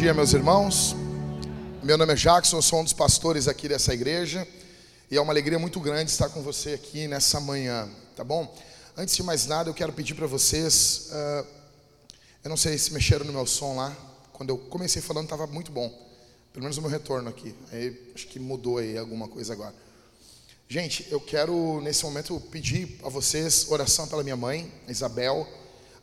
dia, meus irmãos. Meu nome é Jackson, eu sou um dos pastores aqui dessa igreja e é uma alegria muito grande estar com você aqui nessa manhã, tá bom? Antes de mais nada, eu quero pedir para vocês. Uh, eu não sei se mexeram no meu som lá. Quando eu comecei falando, estava muito bom. Pelo menos o meu retorno aqui. Aí, acho que mudou aí alguma coisa agora. Gente, eu quero nesse momento pedir a vocês oração pela minha mãe, Isabel.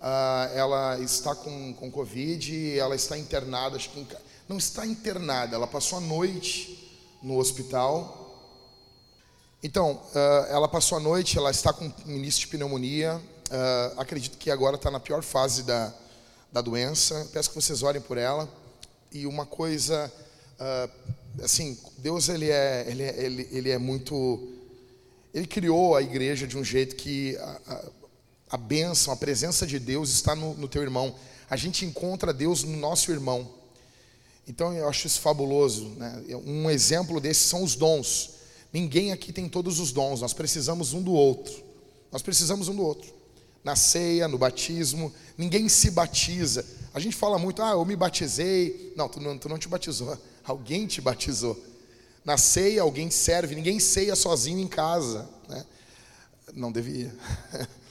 Uh, ela está com, com Covid, ela está internada, acho que em, não está internada, ela passou a noite no hospital. Então, uh, ela passou a noite, ela está com início de pneumonia, uh, acredito que agora está na pior fase da, da doença. Peço que vocês orem por ela. E uma coisa, assim, Deus ele é, ele é, ele, ele é muito, ele criou a igreja de um jeito que bênção, a presença de Deus está no, no teu irmão. A gente encontra Deus no nosso irmão. Então eu acho isso fabuloso. Né? Um exemplo desses são os dons. Ninguém aqui tem todos os dons, nós precisamos um do outro. Nós precisamos um do outro. Na ceia, no batismo, ninguém se batiza. A gente fala muito, ah, eu me batizei. Não, tu não, tu não te batizou, alguém te batizou. Na ceia, alguém serve, ninguém ceia sozinho em casa. Né? Não devia.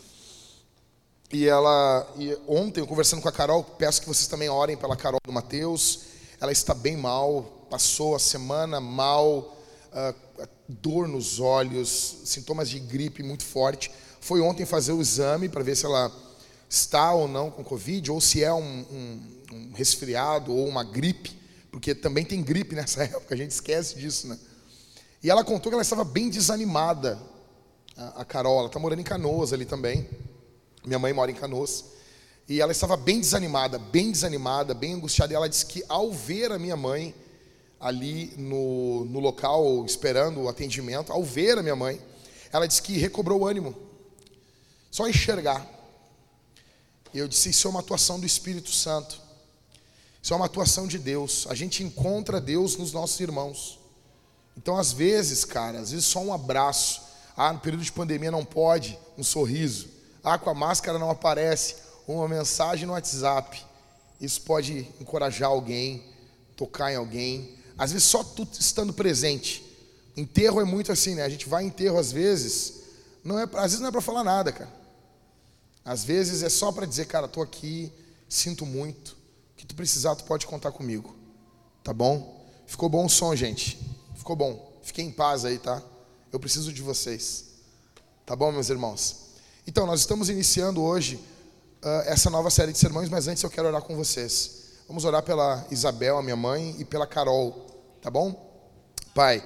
E ela, e ontem, eu conversando com a Carol, peço que vocês também orem pela Carol do Mateus. Ela está bem mal, passou a semana mal, uh, dor nos olhos, sintomas de gripe muito forte. Foi ontem fazer o exame para ver se ela está ou não com Covid, ou se é um, um, um resfriado ou uma gripe, porque também tem gripe nessa época, a gente esquece disso, né? E ela contou que ela estava bem desanimada, a, a Carol, ela está morando em Canoas ali também. Minha mãe mora em Canoas. E ela estava bem desanimada, bem desanimada, bem angustiada. E ela disse que ao ver a minha mãe ali no, no local, esperando o atendimento, ao ver a minha mãe, ela disse que recobrou o ânimo. Só enxergar. E eu disse: Isso é uma atuação do Espírito Santo. Isso é uma atuação de Deus. A gente encontra Deus nos nossos irmãos. Então, às vezes, cara, às vezes só um abraço. Ah, no período de pandemia não pode, um sorriso. Ah, com a máscara não aparece. Uma mensagem no WhatsApp. Isso pode encorajar alguém, tocar em alguém. Às vezes só tu estando presente. Enterro é muito assim, né? A gente vai em enterro às vezes, não é, às vezes não é para falar nada, cara. Às vezes é só para dizer, cara, tô aqui, sinto muito. O que tu precisar, tu pode contar comigo. Tá bom? Ficou bom o som, gente. Ficou bom. Fiquem em paz aí, tá? Eu preciso de vocês. Tá bom, meus irmãos? Então, nós estamos iniciando hoje uh, essa nova série de sermões, mas antes eu quero orar com vocês. Vamos orar pela Isabel, a minha mãe, e pela Carol, tá bom? Pai,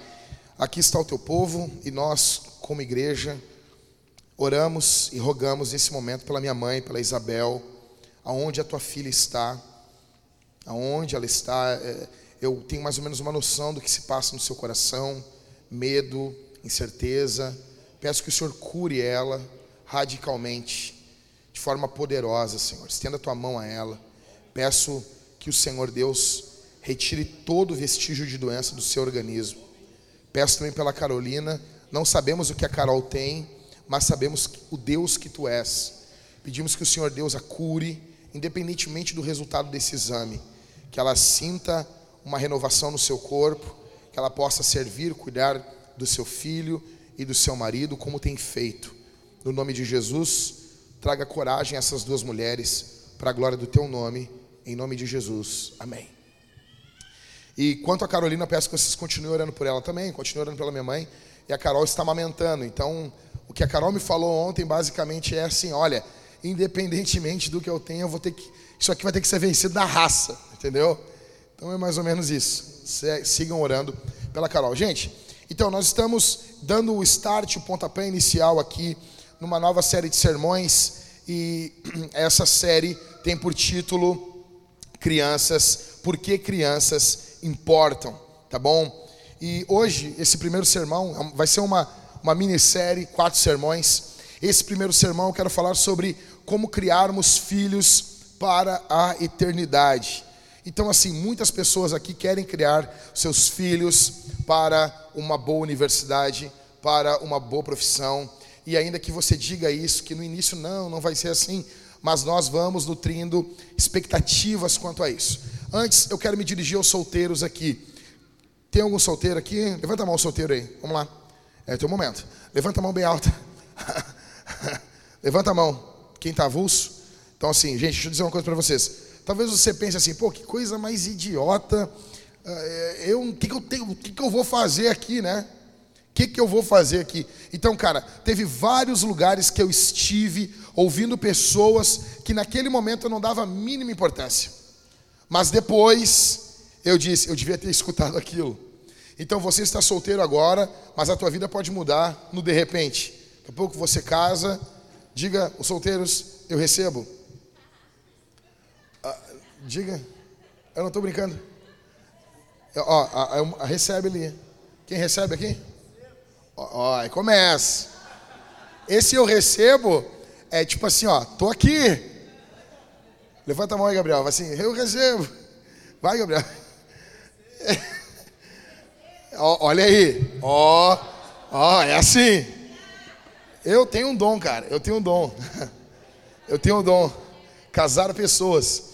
aqui está o teu povo e nós, como igreja, oramos e rogamos nesse momento pela minha mãe, pela Isabel, aonde a tua filha está, aonde ela está. É, eu tenho mais ou menos uma noção do que se passa no seu coração, medo, incerteza. Peço que o Senhor cure ela radicalmente, de forma poderosa, Senhor. Estenda a tua mão a ela. Peço que o Senhor Deus retire todo vestígio de doença do seu organismo. Peço também pela Carolina. Não sabemos o que a Carol tem, mas sabemos o Deus que tu és. Pedimos que o Senhor Deus a cure, independentemente do resultado desse exame. Que ela sinta uma renovação no seu corpo, que ela possa servir, cuidar do seu filho e do seu marido, como tem feito. No nome de Jesus, traga coragem a essas duas mulheres, para a glória do teu nome, em nome de Jesus. Amém. E quanto a Carolina, peço que vocês continuem orando por ela também, continuem orando pela minha mãe. E a Carol está amamentando. Então, o que a Carol me falou ontem, basicamente, é assim: olha, independentemente do que eu tenho, eu vou ter que. Isso aqui vai ter que ser vencido da raça, entendeu? Então é mais ou menos isso. Sigam orando pela Carol. Gente, então nós estamos dando o start, o pontapé inicial aqui numa nova série de sermões e essa série tem por título Crianças, por que crianças importam, tá bom? E hoje esse primeiro sermão é vai ser uma uma minissérie, quatro sermões. Esse primeiro sermão eu quero falar sobre como criarmos filhos para a eternidade. Então, assim, muitas pessoas aqui querem criar seus filhos para uma boa universidade, para uma boa profissão, e ainda que você diga isso, que no início não, não vai ser assim, mas nós vamos nutrindo expectativas quanto a isso. Antes, eu quero me dirigir aos solteiros aqui. Tem algum solteiro aqui? Levanta a mão, solteiro aí. Vamos lá. É teu momento. Levanta a mão bem alta. Levanta a mão. Quem está avulso? Então, assim, gente, deixa eu dizer uma coisa para vocês. Talvez você pense assim, pô, que coisa mais idiota. Eh, eu, o que, que eu tenho, o que, que eu vou fazer aqui, né? Que, que eu vou fazer aqui? Então, cara, teve vários lugares que eu estive ouvindo pessoas que naquele momento eu não dava a mínima importância. Mas depois eu disse, eu devia ter escutado aquilo. Então você está solteiro agora, mas a tua vida pode mudar no de repente. Daqui a pouco você casa, diga, os solteiros, eu recebo. Ah, diga, eu não estou brincando. Ó, a, a, a, recebe ali. Quem recebe aqui? Ó, aí começa. Esse eu recebo é tipo assim, ó, tô aqui. Levanta a mão aí, Gabriel. Vai assim, eu recebo. Vai, Gabriel. ó, olha aí. Ó, ó, é assim. Eu tenho um dom, cara. Eu tenho um dom. Eu tenho um dom. Casar pessoas.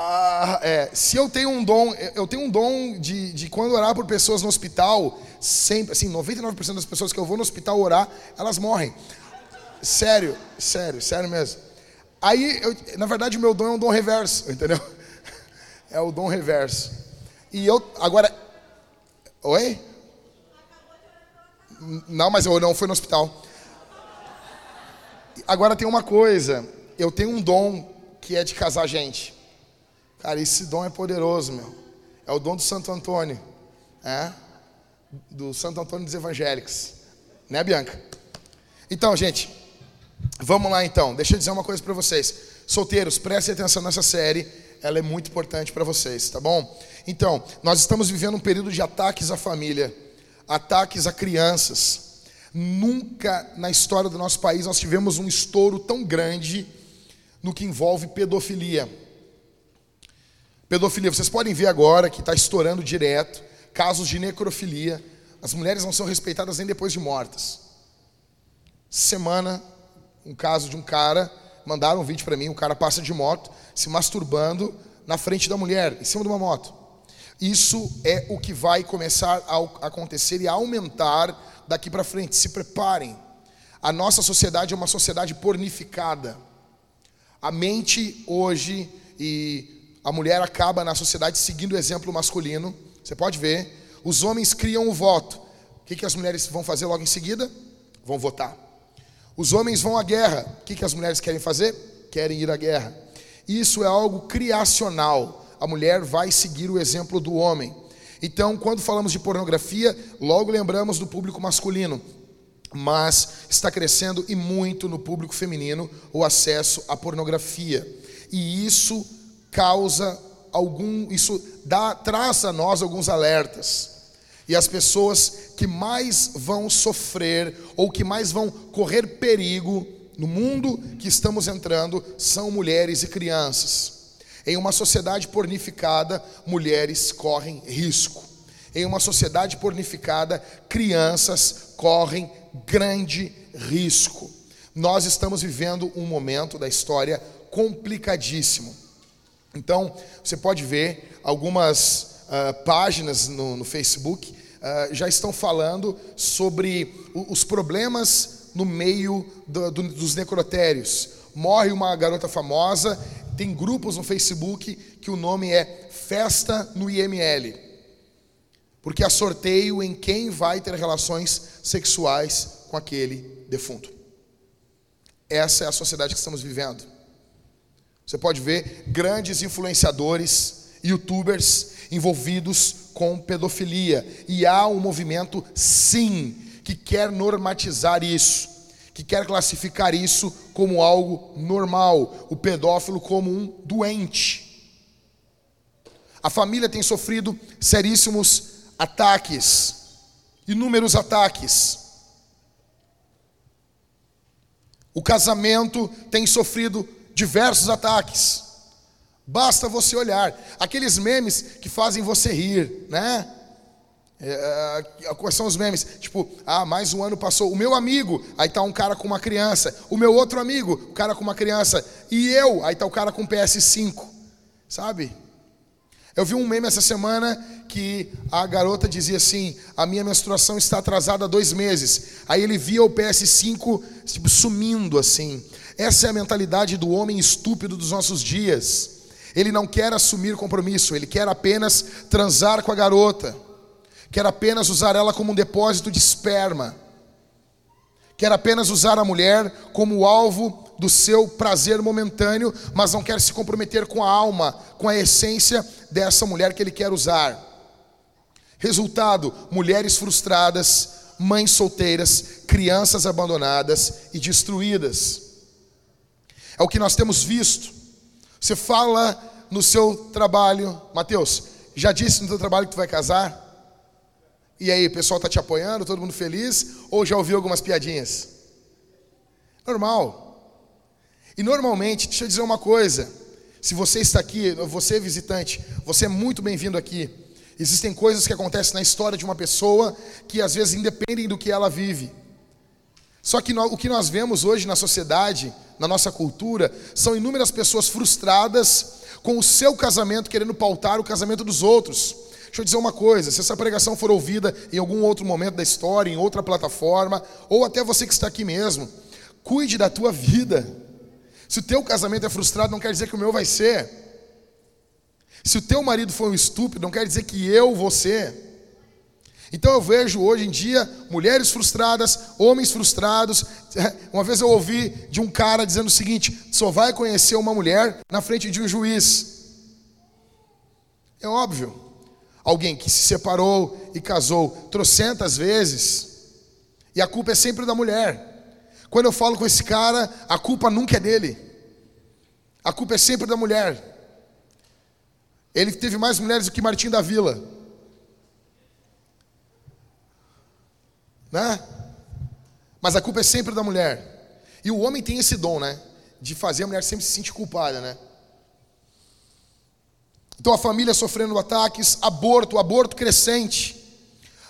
Ah, é, se eu tenho um dom, eu tenho um dom de, de quando orar por pessoas no hospital, sempre, assim, 99% das pessoas que eu vou no hospital orar, elas morrem. Sério, sério, sério mesmo. Aí, eu, na verdade, o meu dom é um dom reverso, entendeu? É o dom reverso. E eu, agora, oi? Não, mas eu não fui no hospital. Agora tem uma coisa, eu tenho um dom que é de casar gente. Cara, esse dom é poderoso, meu. É o dom do Santo Antônio. É? Do Santo Antônio dos Evangélicos. Né, Bianca? Então, gente, vamos lá então. Deixa eu dizer uma coisa para vocês. Solteiros, prestem atenção nessa série. Ela é muito importante para vocês, tá bom? Então, nós estamos vivendo um período de ataques à família, ataques a crianças. Nunca na história do nosso país nós tivemos um estouro tão grande no que envolve pedofilia. Pedofilia, vocês podem ver agora que está estourando direto casos de necrofilia. As mulheres não são respeitadas nem depois de mortas. Semana, um caso de um cara, mandaram um vídeo para mim, o cara passa de moto, se masturbando na frente da mulher, em cima de uma moto. Isso é o que vai começar a acontecer e a aumentar daqui para frente. Se preparem. A nossa sociedade é uma sociedade pornificada. A mente hoje e a mulher acaba na sociedade seguindo o exemplo masculino. Você pode ver. Os homens criam o voto. O que, que as mulheres vão fazer logo em seguida? Vão votar. Os homens vão à guerra. O que, que as mulheres querem fazer? Querem ir à guerra. Isso é algo criacional. A mulher vai seguir o exemplo do homem. Então, quando falamos de pornografia, logo lembramos do público masculino. Mas está crescendo e muito no público feminino o acesso à pornografia. E isso causa algum, isso dá, traz a nós alguns alertas. E as pessoas que mais vão sofrer ou que mais vão correr perigo no mundo que estamos entrando são mulheres e crianças. Em uma sociedade pornificada, mulheres correm risco. Em uma sociedade pornificada, crianças correm grande risco. Nós estamos vivendo um momento da história complicadíssimo. Então, você pode ver algumas uh, páginas no, no Facebook uh, já estão falando sobre os problemas no meio do, do, dos necrotérios. Morre uma garota famosa, tem grupos no Facebook que o nome é Festa no IML, porque há sorteio em quem vai ter relações sexuais com aquele defunto. Essa é a sociedade que estamos vivendo. Você pode ver grandes influenciadores, youtubers envolvidos com pedofilia. E há um movimento, sim, que quer normatizar isso, que quer classificar isso como algo normal, o pedófilo como um doente. A família tem sofrido seríssimos ataques, inúmeros ataques. O casamento tem sofrido diversos ataques. Basta você olhar. Aqueles memes que fazem você rir, né? É, é, quais são os memes? Tipo, ah, mais um ano passou. O meu amigo, aí tá um cara com uma criança. O meu outro amigo, o cara com uma criança. E eu, aí tá o cara com PS5. Sabe? Eu vi um meme essa semana que a garota dizia assim: a minha menstruação está atrasada há dois meses. Aí ele via o PS5 tipo, sumindo assim. Essa é a mentalidade do homem estúpido dos nossos dias. Ele não quer assumir compromisso, ele quer apenas transar com a garota, quer apenas usar ela como um depósito de esperma, quer apenas usar a mulher como alvo do seu prazer momentâneo, mas não quer se comprometer com a alma, com a essência dessa mulher que ele quer usar. Resultado: mulheres frustradas, mães solteiras, crianças abandonadas e destruídas. É o que nós temos visto. Você fala no seu trabalho, Mateus, já disse no teu trabalho que tu vai casar? E aí, o pessoal está te apoiando, todo mundo feliz? Ou já ouviu algumas piadinhas? Normal. E normalmente, deixa eu dizer uma coisa: se você está aqui, você é visitante, você é muito bem-vindo aqui. Existem coisas que acontecem na história de uma pessoa que às vezes independem do que ela vive. Só que o que nós vemos hoje na sociedade, na nossa cultura, são inúmeras pessoas frustradas com o seu casamento, querendo pautar o casamento dos outros. Deixa eu dizer uma coisa: se essa pregação for ouvida em algum outro momento da história, em outra plataforma, ou até você que está aqui mesmo, cuide da tua vida. Se o teu casamento é frustrado, não quer dizer que o meu vai ser. Se o teu marido foi um estúpido, não quer dizer que eu vou ser. Então eu vejo hoje em dia mulheres frustradas, homens frustrados. Uma vez eu ouvi de um cara dizendo o seguinte: só vai conhecer uma mulher na frente de um juiz. É óbvio. Alguém que se separou e casou trocentas vezes, e a culpa é sempre da mulher. Quando eu falo com esse cara, a culpa nunca é dele. A culpa é sempre da mulher. Ele teve mais mulheres do que Martim da Vila. Né? Mas a culpa é sempre da mulher. E o homem tem esse dom, né? De fazer a mulher sempre se sentir culpada, né? Então a família sofrendo ataques, aborto, aborto crescente.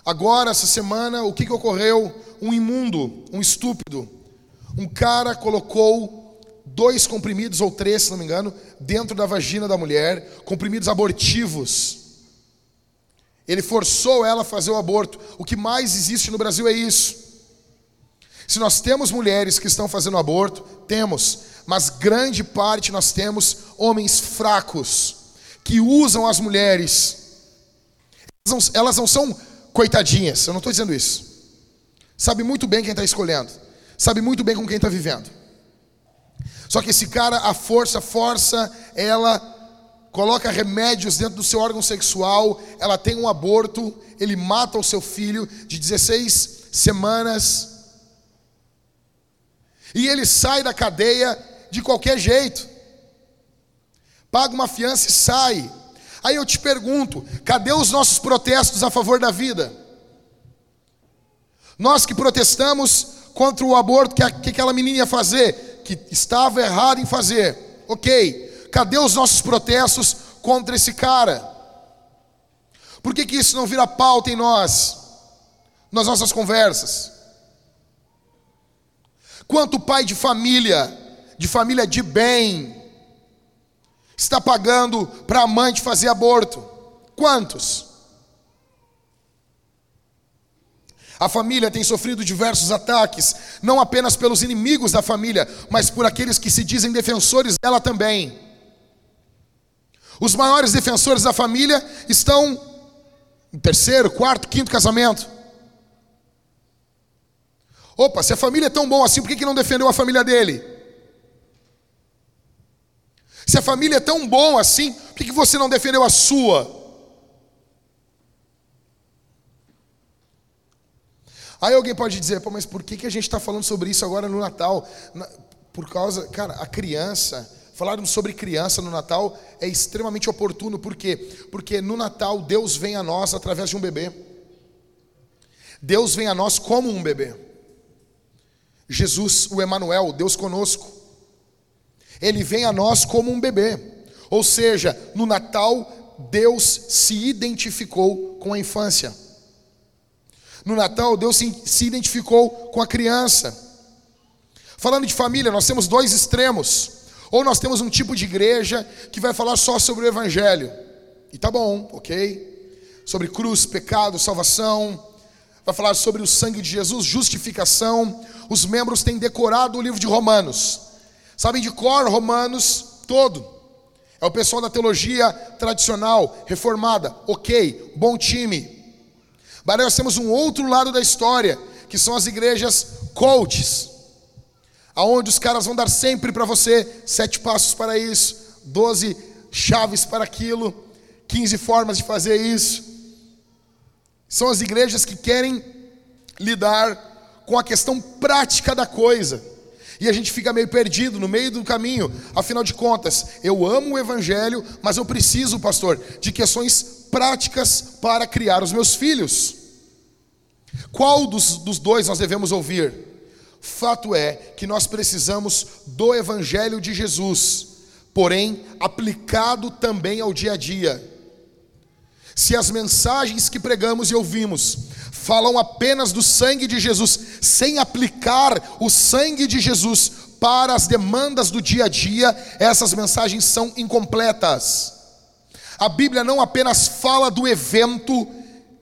Agora, essa semana, o que, que ocorreu? Um imundo, um estúpido, um cara colocou dois comprimidos, ou três, se não me engano, dentro da vagina da mulher, comprimidos abortivos. Ele forçou ela a fazer o aborto. O que mais existe no Brasil é isso. Se nós temos mulheres que estão fazendo aborto, temos, mas grande parte nós temos homens fracos que usam as mulheres. Elas não, elas não são coitadinhas, eu não estou dizendo isso. Sabe muito bem quem está escolhendo sabe muito bem com quem está vivendo. Só que esse cara, a força, força, ela coloca remédios dentro do seu órgão sexual, ela tem um aborto, ele mata o seu filho de 16 semanas. E ele sai da cadeia de qualquer jeito. Paga uma fiança e sai. Aí eu te pergunto: cadê os nossos protestos a favor da vida? Nós que protestamos contra o aborto que, que aquela menina ia fazer, que estava errado em fazer. Ok, cadê os nossos protestos contra esse cara? Por que, que isso não vira pauta em nós, nas nossas conversas? Quanto pai de família, de família de bem, está pagando para a mãe de fazer aborto? Quantos? A família tem sofrido diversos ataques, não apenas pelos inimigos da família, mas por aqueles que se dizem defensores dela também. Os maiores defensores da família estão em terceiro, quarto, quinto casamento. Opa, se a família é tão bom assim, por que, que não defendeu a família dele? Se a família é tão bom assim, por que, que você não defendeu a sua? Aí alguém pode dizer, mas por que, que a gente está falando sobre isso agora no Natal? Por causa, cara, a criança, falarmos sobre criança no Natal é extremamente oportuno, por quê? Porque no Natal Deus vem a nós através de um bebê. Deus vem a nós como um bebê. Jesus, o Emanuel, Deus conosco. Ele vem a nós como um bebê. Ou seja, no Natal Deus se identificou com a infância. No Natal, Deus se, identificou com a criança. Falando de família, nós temos dois extremos. Ou nós temos um tipo de igreja que vai falar só sobre o Evangelho. E tá bom, ok? Sobre cruz, pecado, salvação. Vai falar sobre o sangue de Jesus, justificação. Os membros têm decorado o livro de Romanos. Sabem de cor Romanos todo. É o pessoal da teologia tradicional, reformada. Ok, bom time. Mas nós temos um outro lado da história, que são as igrejas coaches, aonde os caras vão dar sempre para você sete passos para isso, doze chaves para aquilo, quinze formas de fazer isso. São as igrejas que querem lidar com a questão prática da coisa. E a gente fica meio perdido no meio do caminho. Afinal de contas, eu amo o evangelho, mas eu preciso, pastor, de questões práticas para criar os meus filhos. Qual dos, dos dois nós devemos ouvir? Fato é que nós precisamos do Evangelho de Jesus, porém aplicado também ao dia a dia. Se as mensagens que pregamos e ouvimos falam apenas do sangue de Jesus, sem aplicar o sangue de Jesus para as demandas do dia a dia, essas mensagens são incompletas. A Bíblia não apenas fala do evento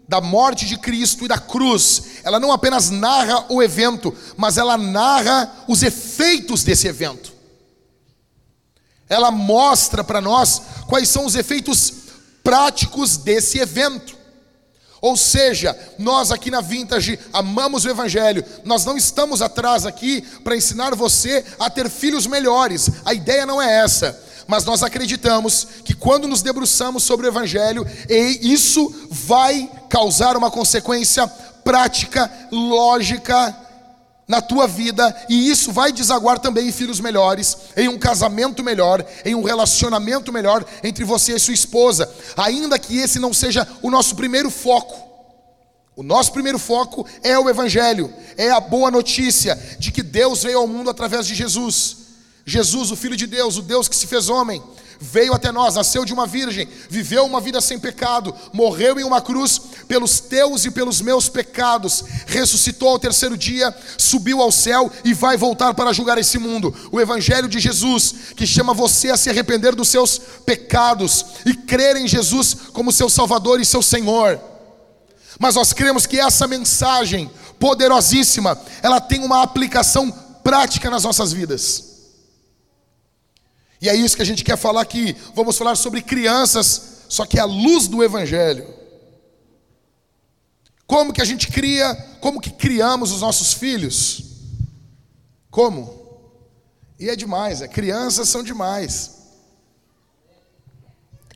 da morte de Cristo e da cruz, ela não apenas narra o evento, mas ela narra os efeitos desse evento. Ela mostra para nós quais são os efeitos práticos desse evento. Ou seja, nós aqui na Vintage amamos o Evangelho, nós não estamos atrás aqui para ensinar você a ter filhos melhores, a ideia não é essa mas nós acreditamos que quando nos debruçamos sobre o Evangelho, isso vai causar uma consequência prática, lógica na tua vida, e isso vai desaguar também em filhos melhores, em um casamento melhor, em um relacionamento melhor entre você e sua esposa, ainda que esse não seja o nosso primeiro foco. O nosso primeiro foco é o Evangelho, é a boa notícia de que Deus veio ao mundo através de Jesus. Jesus, o Filho de Deus, o Deus que se fez homem, veio até nós, nasceu de uma virgem, viveu uma vida sem pecado, morreu em uma cruz pelos teus e pelos meus pecados, ressuscitou ao terceiro dia, subiu ao céu e vai voltar para julgar esse mundo. O Evangelho de Jesus, que chama você a se arrepender dos seus pecados e crer em Jesus como seu Salvador e seu Senhor. Mas nós cremos que essa mensagem poderosíssima, ela tem uma aplicação prática nas nossas vidas. E é isso que a gente quer falar aqui. Vamos falar sobre crianças, só que à luz do Evangelho. Como que a gente cria, como que criamos os nossos filhos? Como? E é demais, é, crianças são demais.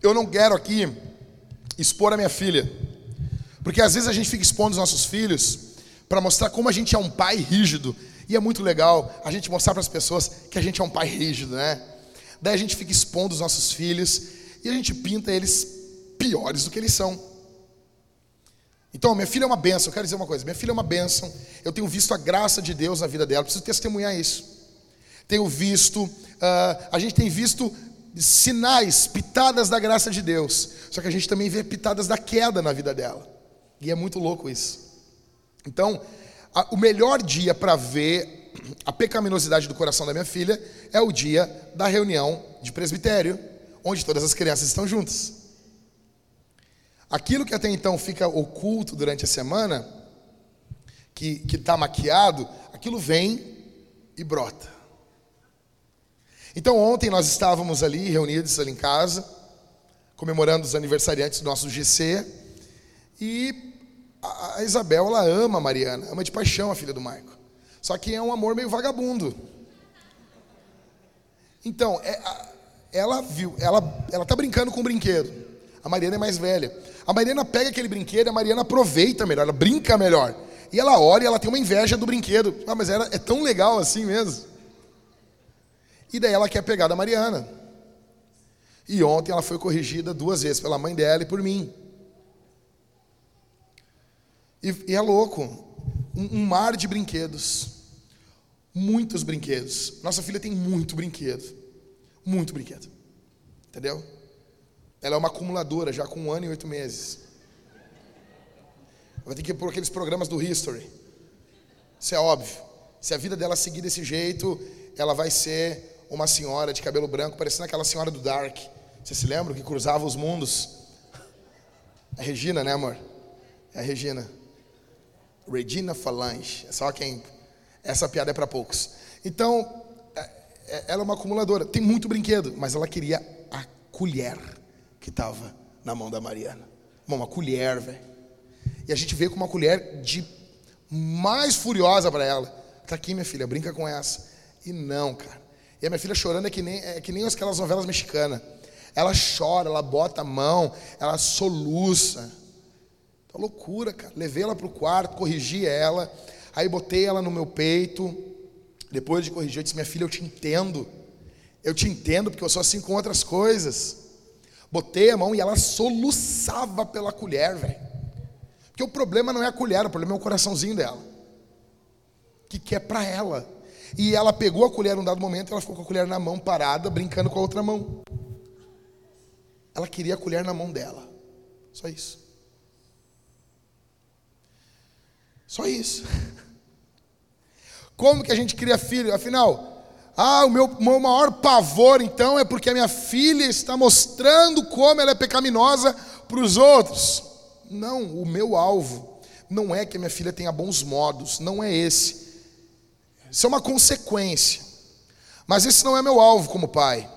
Eu não quero aqui expor a minha filha, porque às vezes a gente fica expondo os nossos filhos para mostrar como a gente é um pai rígido, e é muito legal a gente mostrar para as pessoas que a gente é um pai rígido, né? Daí a gente fica expondo os nossos filhos e a gente pinta eles piores do que eles são. Então, minha filha é uma benção, eu quero dizer uma coisa: minha filha é uma benção, eu tenho visto a graça de Deus na vida dela, preciso testemunhar isso. Tenho visto, uh, a gente tem visto sinais, pitadas da graça de Deus, só que a gente também vê pitadas da queda na vida dela, e é muito louco isso. Então, a, o melhor dia para ver a pecaminosidade do coração da minha filha é o dia da reunião de presbitério, onde todas as crianças estão juntas. Aquilo que até então fica oculto durante a semana, que está maquiado, aquilo vem e brota. Então ontem nós estávamos ali reunidos ali em casa, comemorando os aniversariantes do nosso GC, e a Isabel ela ama a Mariana, ama de paixão a filha do Maico. Só que é um amor meio vagabundo. Então, é, ela viu, ela, ela tá brincando com o brinquedo. A Mariana é mais velha. A Mariana pega aquele brinquedo, a Mariana aproveita melhor, ela brinca melhor. E ela olha e ela tem uma inveja do brinquedo. Ah, mas ela é tão legal assim mesmo. E daí ela quer pegar da Mariana. E ontem ela foi corrigida duas vezes pela mãe dela e por mim. E, e é louco um, um mar de brinquedos. Muitos brinquedos. Nossa filha tem muito brinquedo. Muito brinquedo. Entendeu? Ela é uma acumuladora já com um ano e oito meses. Vai ter que ir por aqueles programas do History. Isso é óbvio. Se a vida dela seguir desse jeito, ela vai ser uma senhora de cabelo branco, parecendo aquela senhora do Dark. Você se lembra que cruzava os mundos? A Regina, né, amor? É a Regina. Regina Falange. É só quem. Essa piada é para poucos. Então, é, é, ela é uma acumuladora. Tem muito brinquedo, mas ela queria a colher que estava na mão da Mariana. Uma colher, velho. E a gente veio com uma colher de mais furiosa para ela. Tá aqui, minha filha, brinca com essa. E não, cara. E a minha filha chorando é que nem, é que nem aquelas novelas mexicanas. Ela chora, ela bota a mão, ela soluça. Tá loucura, cara. Levei ela pro quarto, corrigi ela, aí botei ela no meu peito. Depois de corrigir, eu disse: Minha filha, eu te entendo. Eu te entendo, porque eu sou assim com outras coisas. Botei a mão e ela soluçava pela colher, velho. Porque o problema não é a colher, o problema é o coraçãozinho dela. Que quer para ela. E ela pegou a colher num dado momento e ela ficou com a colher na mão parada, brincando com a outra mão. Ela queria a colher na mão dela. Só isso. Só isso. Como que a gente cria filho? Afinal, ah, o meu, meu maior pavor então é porque a minha filha está mostrando como ela é pecaminosa para os outros. Não, o meu alvo não é que a minha filha tenha bons modos, não é esse. Isso é uma consequência. Mas esse não é meu alvo como pai.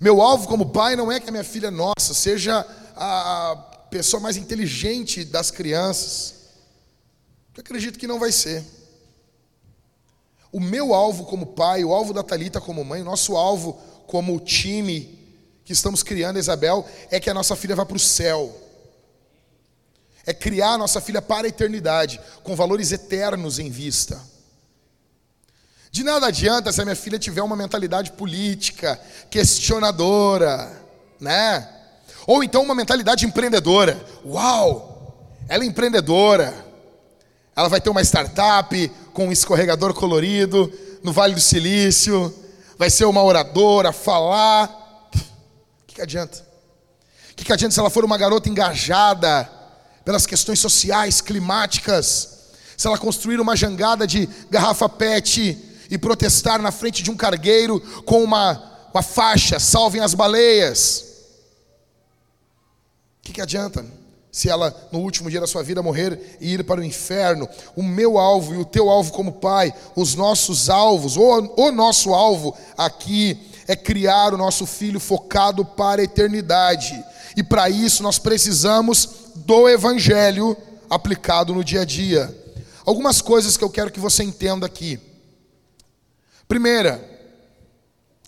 Meu alvo como pai não é que a minha filha nossa seja a pessoa mais inteligente das crianças. Eu acredito que não vai ser. O meu alvo como pai, o alvo da Talita como mãe, o nosso alvo como time que estamos criando, Isabel, é que a nossa filha vá para o céu. É criar a nossa filha para a eternidade, com valores eternos em vista. De nada adianta se a minha filha tiver uma mentalidade política, questionadora, né? Ou então uma mentalidade empreendedora. Uau! Ela é empreendedora. Ela vai ter uma startup com um escorregador colorido no Vale do Silício. Vai ser uma oradora, falar. O que, que adianta? O que, que adianta se ela for uma garota engajada pelas questões sociais, climáticas? Se ela construir uma jangada de garrafa PET e protestar na frente de um cargueiro com uma, uma faixa: salvem as baleias. O que, que adianta? Se ela, no último dia da sua vida, morrer e ir para o inferno, o meu alvo e o teu alvo como pai, os nossos alvos, o, o nosso alvo aqui é criar o nosso filho focado para a eternidade. E para isso nós precisamos do Evangelho aplicado no dia a dia. Algumas coisas que eu quero que você entenda aqui. Primeira,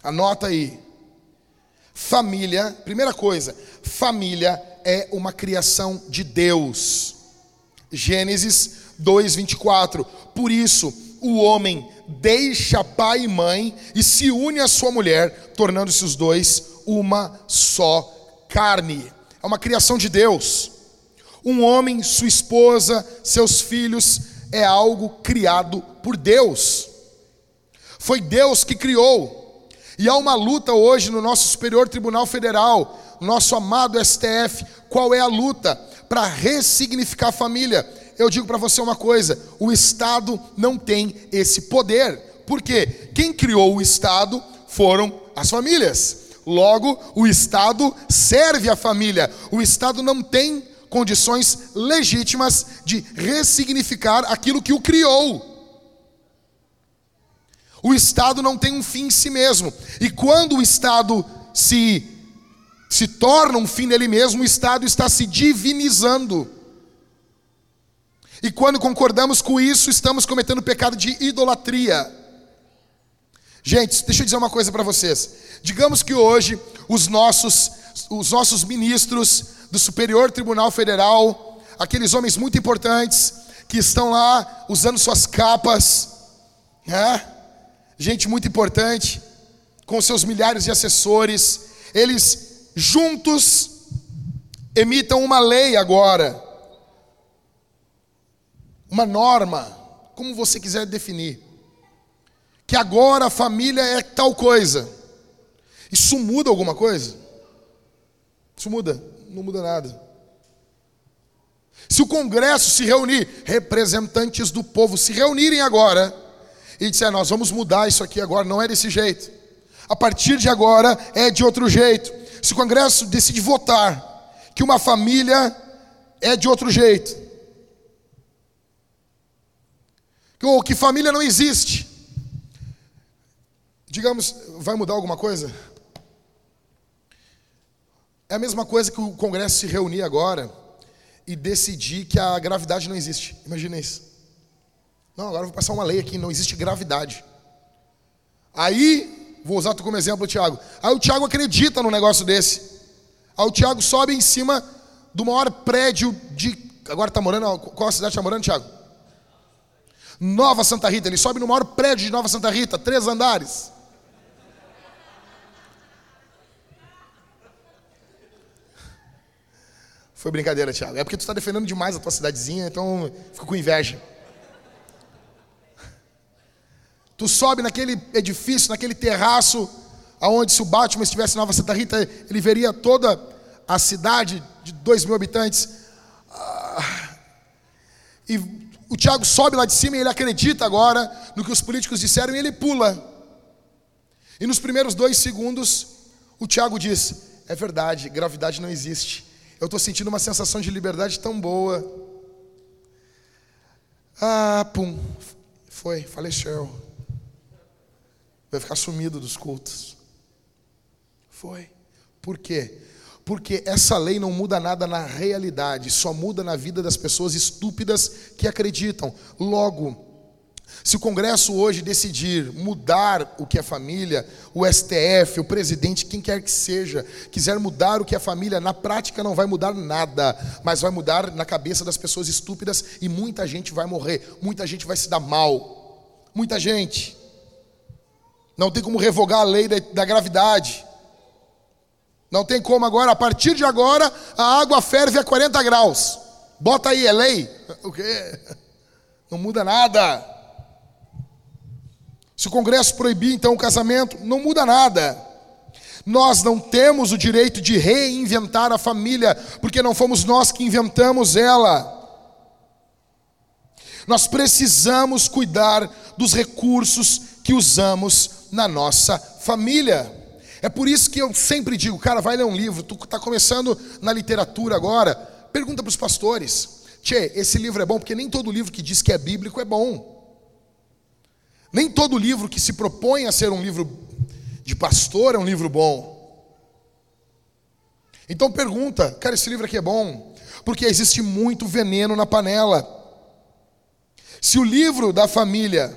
anota aí. Família, primeira coisa, família é uma criação de Deus. Gênesis 2:24. Por isso, o homem deixa pai e mãe e se une à sua mulher, tornando-se os dois uma só carne. É uma criação de Deus. Um homem, sua esposa, seus filhos é algo criado por Deus. Foi Deus que criou. E há uma luta hoje no nosso Superior Tribunal Federal, nosso amado STF. Qual é a luta? Para ressignificar a família. Eu digo para você uma coisa: o Estado não tem esse poder. Por quê? Quem criou o Estado foram as famílias. Logo, o Estado serve a família. O Estado não tem condições legítimas de ressignificar aquilo que o criou. O Estado não tem um fim em si mesmo. E quando o Estado se, se torna um fim nele mesmo, o Estado está se divinizando. E quando concordamos com isso, estamos cometendo o pecado de idolatria. Gente, deixa eu dizer uma coisa para vocês. Digamos que hoje os nossos, os nossos ministros do Superior Tribunal Federal, aqueles homens muito importantes que estão lá usando suas capas, né? Gente muito importante, com seus milhares de assessores, eles juntos emitam uma lei agora, uma norma, como você quiser definir, que agora a família é tal coisa. Isso muda alguma coisa? Isso muda? Não muda nada. Se o Congresso se reunir, representantes do povo se reunirem agora, e disser: Nós vamos mudar isso aqui agora, não é desse jeito. A partir de agora é de outro jeito. Se o Congresso decide votar que uma família é de outro jeito. Ou que família não existe. Digamos, vai mudar alguma coisa? É a mesma coisa que o Congresso se reunir agora e decidir que a gravidade não existe. Imagina isso. Não, agora eu vou passar uma lei aqui, não existe gravidade. Aí, vou usar tu como exemplo, Tiago. Aí o Tiago acredita num negócio desse. Aí o Tiago sobe em cima do maior prédio de. Agora está morando. Qual a cidade está morando, Tiago? Nova Santa Rita. Ele sobe no maior prédio de Nova Santa Rita, três andares. Foi brincadeira, Tiago. É porque tu está defendendo demais a tua cidadezinha, então fico com inveja. Tu sobe naquele edifício, naquele terraço, aonde se o Batman estivesse em Nova Santa Rita, ele veria toda a cidade de dois mil habitantes. Ah, e o Tiago sobe lá de cima e ele acredita agora no que os políticos disseram e ele pula. E nos primeiros dois segundos, o Tiago diz: É verdade, gravidade não existe. Eu estou sentindo uma sensação de liberdade tão boa. Ah, pum, foi, faleceu. Vai ficar sumido dos cultos. Foi. Por quê? Porque essa lei não muda nada na realidade, só muda na vida das pessoas estúpidas que acreditam. Logo, se o Congresso hoje decidir mudar o que é família, o STF, o presidente, quem quer que seja, quiser mudar o que é família, na prática não vai mudar nada, mas vai mudar na cabeça das pessoas estúpidas e muita gente vai morrer, muita gente vai se dar mal. Muita gente. Não tem como revogar a lei da, da gravidade. Não tem como agora, a partir de agora, a água ferve a 40 graus. Bota aí, é lei. O quê? Não muda nada. Se o Congresso proibir então o casamento, não muda nada. Nós não temos o direito de reinventar a família, porque não fomos nós que inventamos ela. Nós precisamos cuidar dos recursos que usamos na nossa família. É por isso que eu sempre digo, cara, vai ler um livro, tu está começando na literatura agora, pergunta para os pastores. Tchê, esse livro é bom, porque nem todo livro que diz que é bíblico é bom. Nem todo livro que se propõe a ser um livro de pastor é um livro bom. Então pergunta, cara, esse livro aqui é bom? Porque existe muito veneno na panela. Se o livro da família,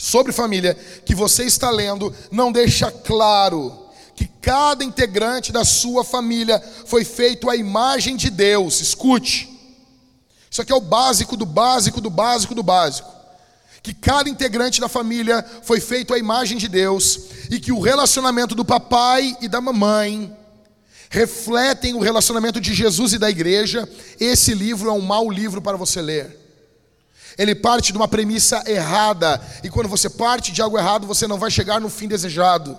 sobre família, que você está lendo, não deixa claro que cada integrante da sua família foi feito à imagem de Deus, escute. Isso aqui é o básico do básico do básico do básico que cada integrante da família foi feito à imagem de Deus e que o relacionamento do papai e da mamãe refletem o relacionamento de Jesus e da igreja, esse livro é um mau livro para você ler. Ele parte de uma premissa errada, e quando você parte de algo errado, você não vai chegar no fim desejado.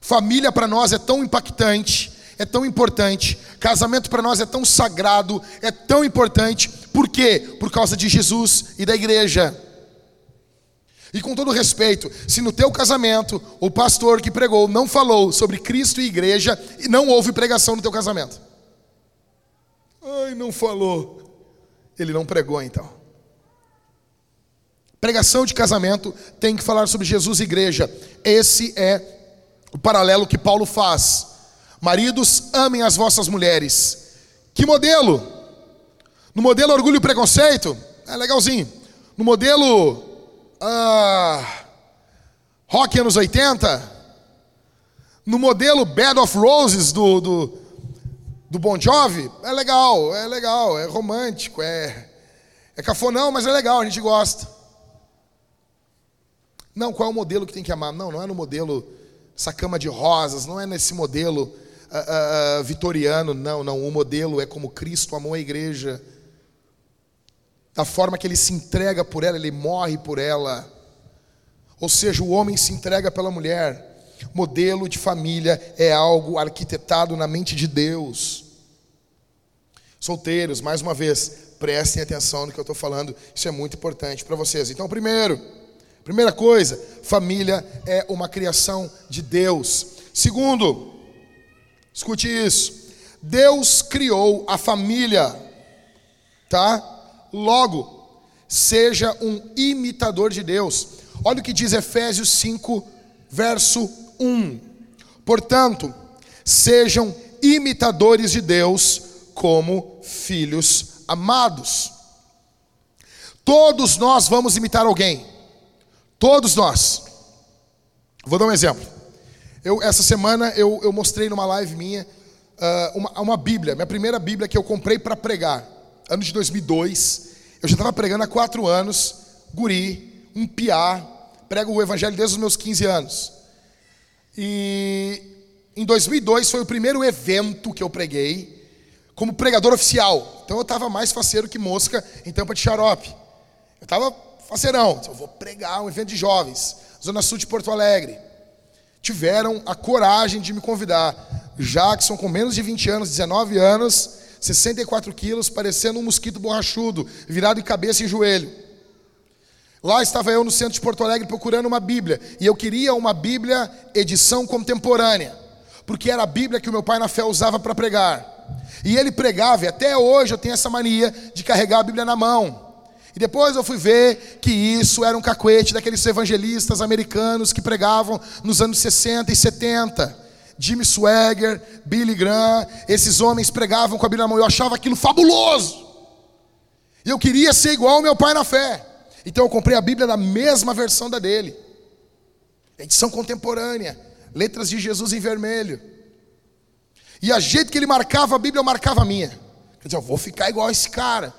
Família para nós é tão impactante é tão importante, casamento para nós é tão sagrado, é tão importante, por quê? Por causa de Jesus e da igreja. E com todo respeito, se no teu casamento o pastor que pregou não falou sobre Cristo e igreja, não houve pregação no teu casamento. Ai, não falou. Ele não pregou então. Pregação de casamento tem que falar sobre Jesus e igreja. Esse é o paralelo que Paulo faz. Maridos, amem as vossas mulheres. Que modelo? No modelo orgulho e preconceito? É legalzinho. No modelo ah, rock anos 80? No modelo Bed of Roses do, do, do Bon Jovi? É legal, é legal, é romântico, é, é cafonão, mas é legal, a gente gosta. Não, qual é o modelo que tem que amar? Não, não é no modelo essa cama de rosas, não é nesse modelo uh, uh, vitoriano, não, não. O modelo é como Cristo amou a igreja, da forma que ele se entrega por ela, ele morre por ela. Ou seja, o homem se entrega pela mulher. Modelo de família é algo arquitetado na mente de Deus. Solteiros, mais uma vez, prestem atenção no que eu estou falando, isso é muito importante para vocês. Então, primeiro, primeira coisa, família é uma criação de Deus. Segundo, Escute isso. Deus criou a família, tá? Logo, seja um imitador de Deus. Olha o que diz Efésios 5, verso 1. Portanto, sejam imitadores de Deus como filhos amados. Todos nós vamos imitar alguém. Todos nós. Vou dar um exemplo. Eu, essa semana eu, eu mostrei numa live minha uh, uma, uma Bíblia, minha primeira Bíblia que eu comprei para pregar, ano de 2002. Eu já estava pregando há quatro anos, guri, um piá, prego o Evangelho desde os meus 15 anos. E em 2002 foi o primeiro evento que eu preguei como pregador oficial. Então eu estava mais faceiro que mosca em tampa de xarope. Eu estava faceirão, eu vou pregar um evento de jovens, Zona Sul de Porto Alegre. Tiveram a coragem de me convidar. Jackson, com menos de 20 anos, 19 anos, 64 quilos, parecendo um mosquito borrachudo, virado de cabeça e joelho. Lá estava eu no centro de Porto Alegre procurando uma Bíblia, e eu queria uma Bíblia edição contemporânea, porque era a Bíblia que o meu pai na fé usava para pregar. E ele pregava, e até hoje eu tenho essa mania de carregar a Bíblia na mão. E depois eu fui ver que isso era um cacuete daqueles evangelistas americanos que pregavam nos anos 60 e 70. Jimmy Swagger, Billy Graham, esses homens pregavam com a Bíblia na mão. Eu achava aquilo fabuloso. E eu queria ser igual ao meu pai na fé. Então eu comprei a Bíblia na mesma versão da dele. Edição contemporânea, letras de Jesus em vermelho. E a jeito que ele marcava a Bíblia, eu marcava a minha. Quer dizer, eu vou ficar igual a esse cara.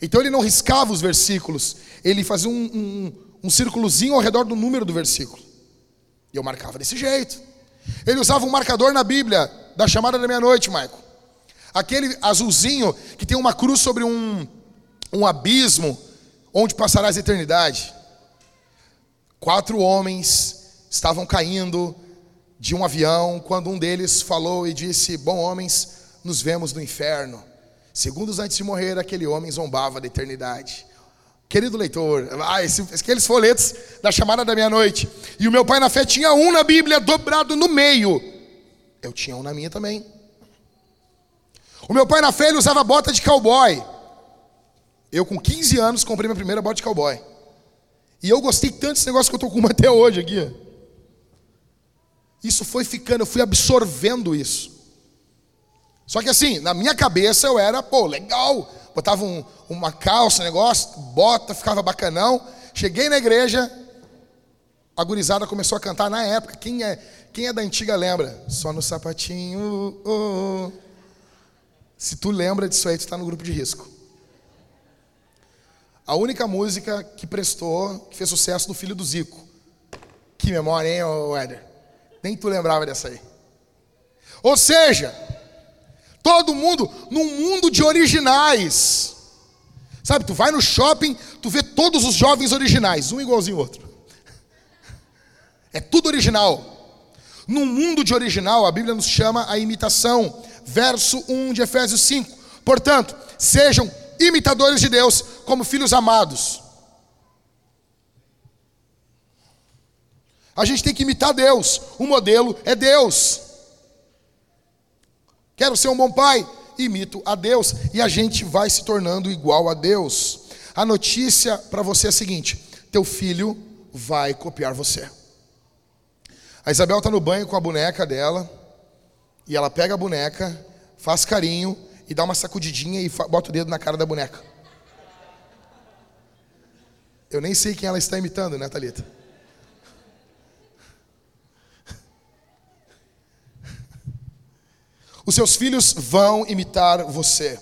Então ele não riscava os versículos, ele fazia um, um, um círculozinho ao redor do número do versículo. E eu marcava desse jeito. Ele usava um marcador na Bíblia, da chamada da meia-noite, Maico. Aquele azulzinho que tem uma cruz sobre um, um abismo, onde passarás a eternidade. Quatro homens estavam caindo de um avião quando um deles falou e disse: Bom, homens, nos vemos no inferno. Segundos antes de morrer, aquele homem zombava da eternidade. Querido leitor, ah, esse, aqueles folhetos da chamada da meia-noite. E o meu pai na fé tinha um na Bíblia dobrado no meio. Eu tinha um na minha também. O meu pai na fé ele usava bota de cowboy. Eu com 15 anos comprei minha primeira bota de cowboy. E eu gostei tanto desse negócio que eu estou com uma até hoje aqui. Isso foi ficando, eu fui absorvendo isso. Só que assim, na minha cabeça eu era, pô, legal. Botava um, uma calça, negócio, bota, ficava bacanão. Cheguei na igreja, a gurizada começou a cantar na época. Quem é, quem é da antiga lembra? Só no sapatinho. Oh, oh. Se tu lembra disso aí, tu está no grupo de risco. A única música que prestou, que fez sucesso do filho do Zico. Que memória, hein, Éder? Nem tu lembrava dessa aí. Ou seja, Todo mundo num mundo de originais. Sabe, tu vai no shopping, tu vê todos os jovens originais, um igualzinho ao outro. É tudo original. Num mundo de original, a Bíblia nos chama a imitação. Verso 1 de Efésios 5. Portanto, sejam imitadores de Deus como filhos amados. A gente tem que imitar Deus. O modelo é Deus. Quero ser um bom pai? Imito a Deus. E a gente vai se tornando igual a Deus. A notícia para você é a seguinte: teu filho vai copiar você. A Isabel está no banho com a boneca dela. E ela pega a boneca, faz carinho e dá uma sacudidinha e bota o dedo na cara da boneca. Eu nem sei quem ela está imitando, né, Thalita? Os seus filhos vão imitar você.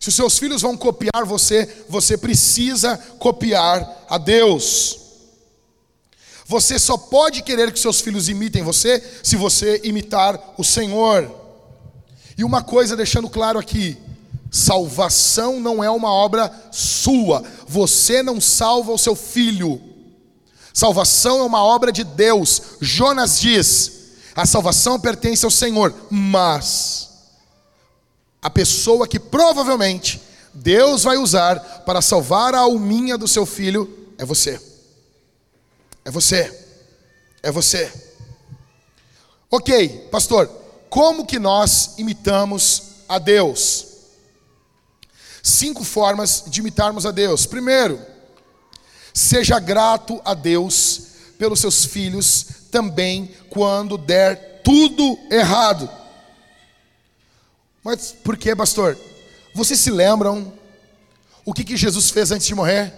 Se os seus filhos vão copiar você, você precisa copiar a Deus. Você só pode querer que seus filhos imitem você se você imitar o Senhor. E uma coisa deixando claro aqui: salvação não é uma obra sua, você não salva o seu filho. Salvação é uma obra de Deus. Jonas diz: a salvação pertence ao Senhor, mas a pessoa que provavelmente Deus vai usar para salvar a alminha do seu filho é você. É você. É você. Ok, pastor, como que nós imitamos a Deus? Cinco formas de imitarmos a Deus. Primeiro, seja grato a Deus pelos seus filhos também quando der tudo errado. Mas por que, pastor? Vocês se lembram o que, que Jesus fez antes de morrer?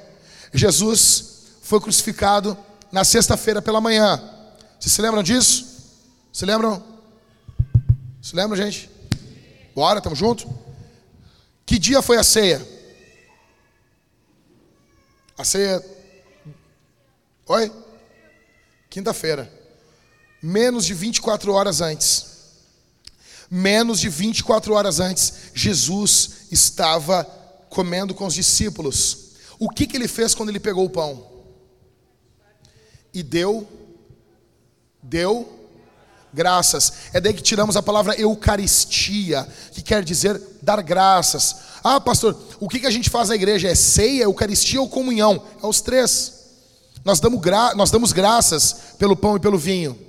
Jesus foi crucificado na sexta-feira pela manhã. Vocês se lembram disso? Se lembram? Se lembram, gente? Bora, tamo junto? Que dia foi a ceia? A ceia. Oi? Quinta-feira. Menos de 24 horas antes. Menos de 24 horas antes, Jesus estava comendo com os discípulos. O que, que ele fez quando ele pegou o pão? E deu, deu graças. É daí que tiramos a palavra Eucaristia, que quer dizer dar graças. Ah, pastor, o que, que a gente faz na igreja? É ceia, Eucaristia ou comunhão? É os três. Nós damos, gra nós damos graças pelo pão e pelo vinho.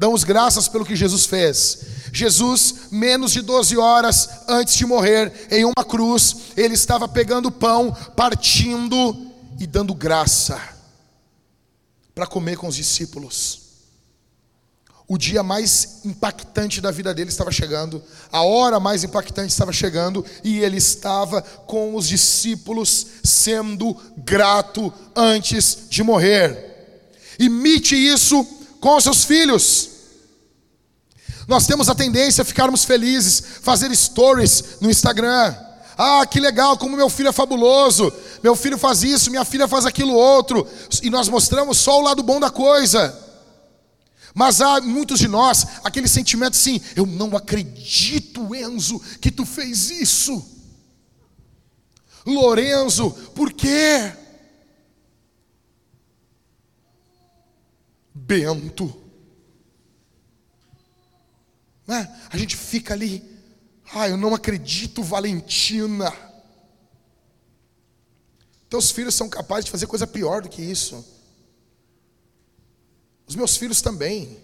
Damos graças pelo que Jesus fez. Jesus, menos de 12 horas antes de morrer, em uma cruz, ele estava pegando pão, partindo e dando graça para comer com os discípulos o dia mais impactante da vida dele estava chegando, a hora mais impactante estava chegando, e ele estava com os discípulos sendo grato antes de morrer. Imite isso com seus filhos. Nós temos a tendência a ficarmos felizes, fazer stories no Instagram. Ah, que legal, como meu filho é fabuloso. Meu filho faz isso, minha filha faz aquilo outro. E nós mostramos só o lado bom da coisa. Mas há muitos de nós aquele sentimento assim: eu não acredito, Enzo, que tu fez isso. Lorenzo, por quê? Bento. Né? A gente fica ali, ah, eu não acredito, Valentina. Teus filhos são capazes de fazer coisa pior do que isso. Os meus filhos também.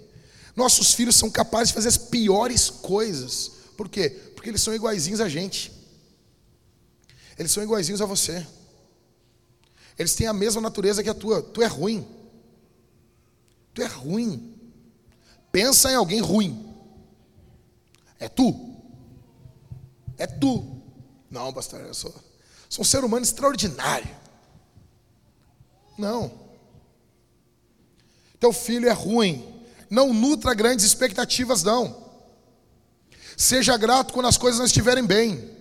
Nossos filhos são capazes de fazer as piores coisas. Por quê? Porque eles são iguaizinhos a gente. Eles são iguaizinhos a você. Eles têm a mesma natureza que a tua. Tu é ruim. Tu é ruim. Pensa em alguém ruim. É tu. É tu. Não, pastor, eu sou, sou um ser humano extraordinário. Não. Teu filho é ruim. Não nutra grandes expectativas, não. Seja grato quando as coisas não estiverem bem.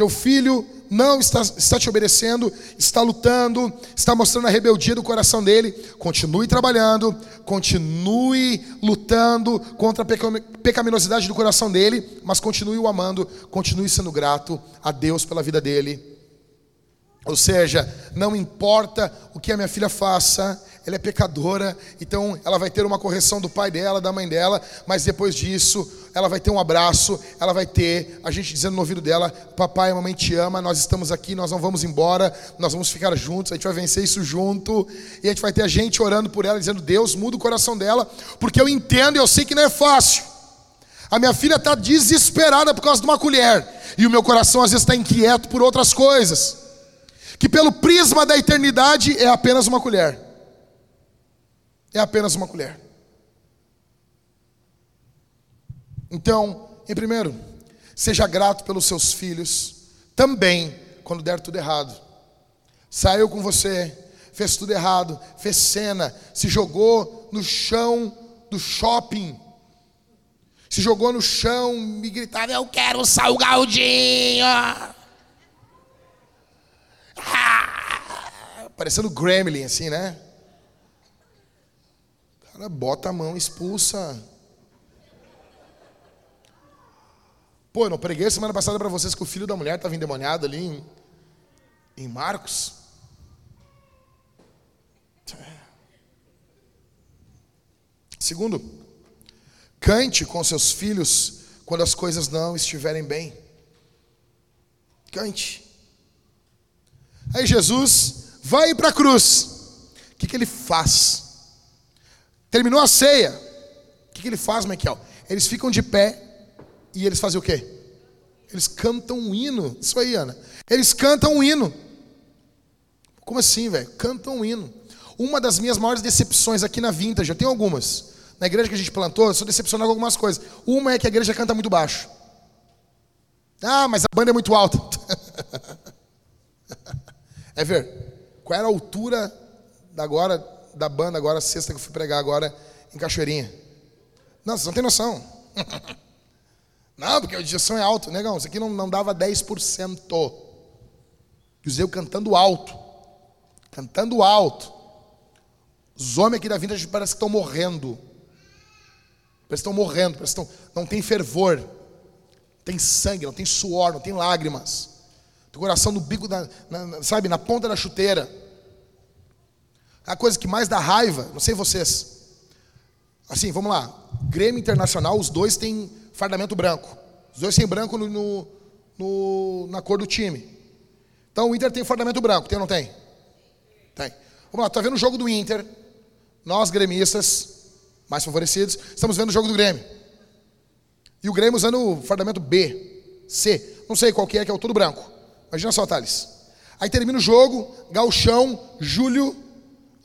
Teu filho não está, está te obedecendo, está lutando, está mostrando a rebeldia do coração dele. Continue trabalhando, continue lutando contra a pecaminosidade do coração dele, mas continue o amando, continue sendo grato a Deus pela vida dele. Ou seja, não importa o que a minha filha faça, ela é pecadora, então ela vai ter uma correção do pai dela, da mãe dela, mas depois disso, ela vai ter um abraço, ela vai ter a gente dizendo no ouvido dela: Papai mamãe te ama, nós estamos aqui, nós não vamos embora, nós vamos ficar juntos, a gente vai vencer isso junto, e a gente vai ter a gente orando por ela, dizendo: Deus, muda o coração dela, porque eu entendo e eu sei que não é fácil. A minha filha está desesperada por causa de uma colher, e o meu coração às vezes está inquieto por outras coisas, que pelo prisma da eternidade é apenas uma colher é apenas uma colher. Então, em primeiro, seja grato pelos seus filhos, também quando der tudo errado. Saiu com você, fez tudo errado, fez cena, se jogou no chão do shopping, se jogou no chão e gritava: Eu quero salgadinho. Ah, parecendo Gremlin, assim, né? Cara bota a mão, expulsa. Pô, eu não preguei semana passada para vocês que o filho da mulher estava endemoniado ali em, em Marcos. Segundo, cante com seus filhos quando as coisas não estiverem bem. Cante. Aí Jesus vai para a cruz. O que, que ele faz? Terminou a ceia. O que, que ele faz, Michael? eles ficam de pé e eles fazem o quê? Eles cantam um hino. Isso aí, Ana. Eles cantam um hino. Como assim, velho? Cantam um hino. Uma das minhas maiores decepções aqui na Vintage, eu tenho algumas. Na igreja que a gente plantou, eu sou decepcionado com algumas coisas. Uma é que a igreja canta muito baixo. Ah, mas a banda é muito alta. é ver. Qual era a altura da, agora, da banda agora, sexta que eu fui pregar agora em Cachoeirinha? Não, vocês não tem noção. não, porque a direção é alto. Negão, isso aqui não, não dava 10%. E os eu cantando alto. Cantando alto. Os homens aqui da vida parece que estão morrendo. Parece que estão morrendo, parece que estão, não tem fervor tem sangue, não tem suor, não tem lágrimas. Tem coração no bico, da, na, sabe, na ponta da chuteira. A coisa que mais dá raiva, não sei vocês. Assim, vamos lá. Grêmio Internacional, os dois têm fardamento branco. Os dois têm branco no, no, no, na cor do time. Então o Inter tem fardamento branco, tem ou não tem? Tem. Vamos lá, tá vendo o jogo do Inter? Nós, gremistas, mais favorecidos, estamos vendo o jogo do Grêmio. E o Grêmio usando o fardamento B, C, não sei qual que é, que é o todo branco. Imagina só, Thales. Aí termina o jogo, galchão, Júlio,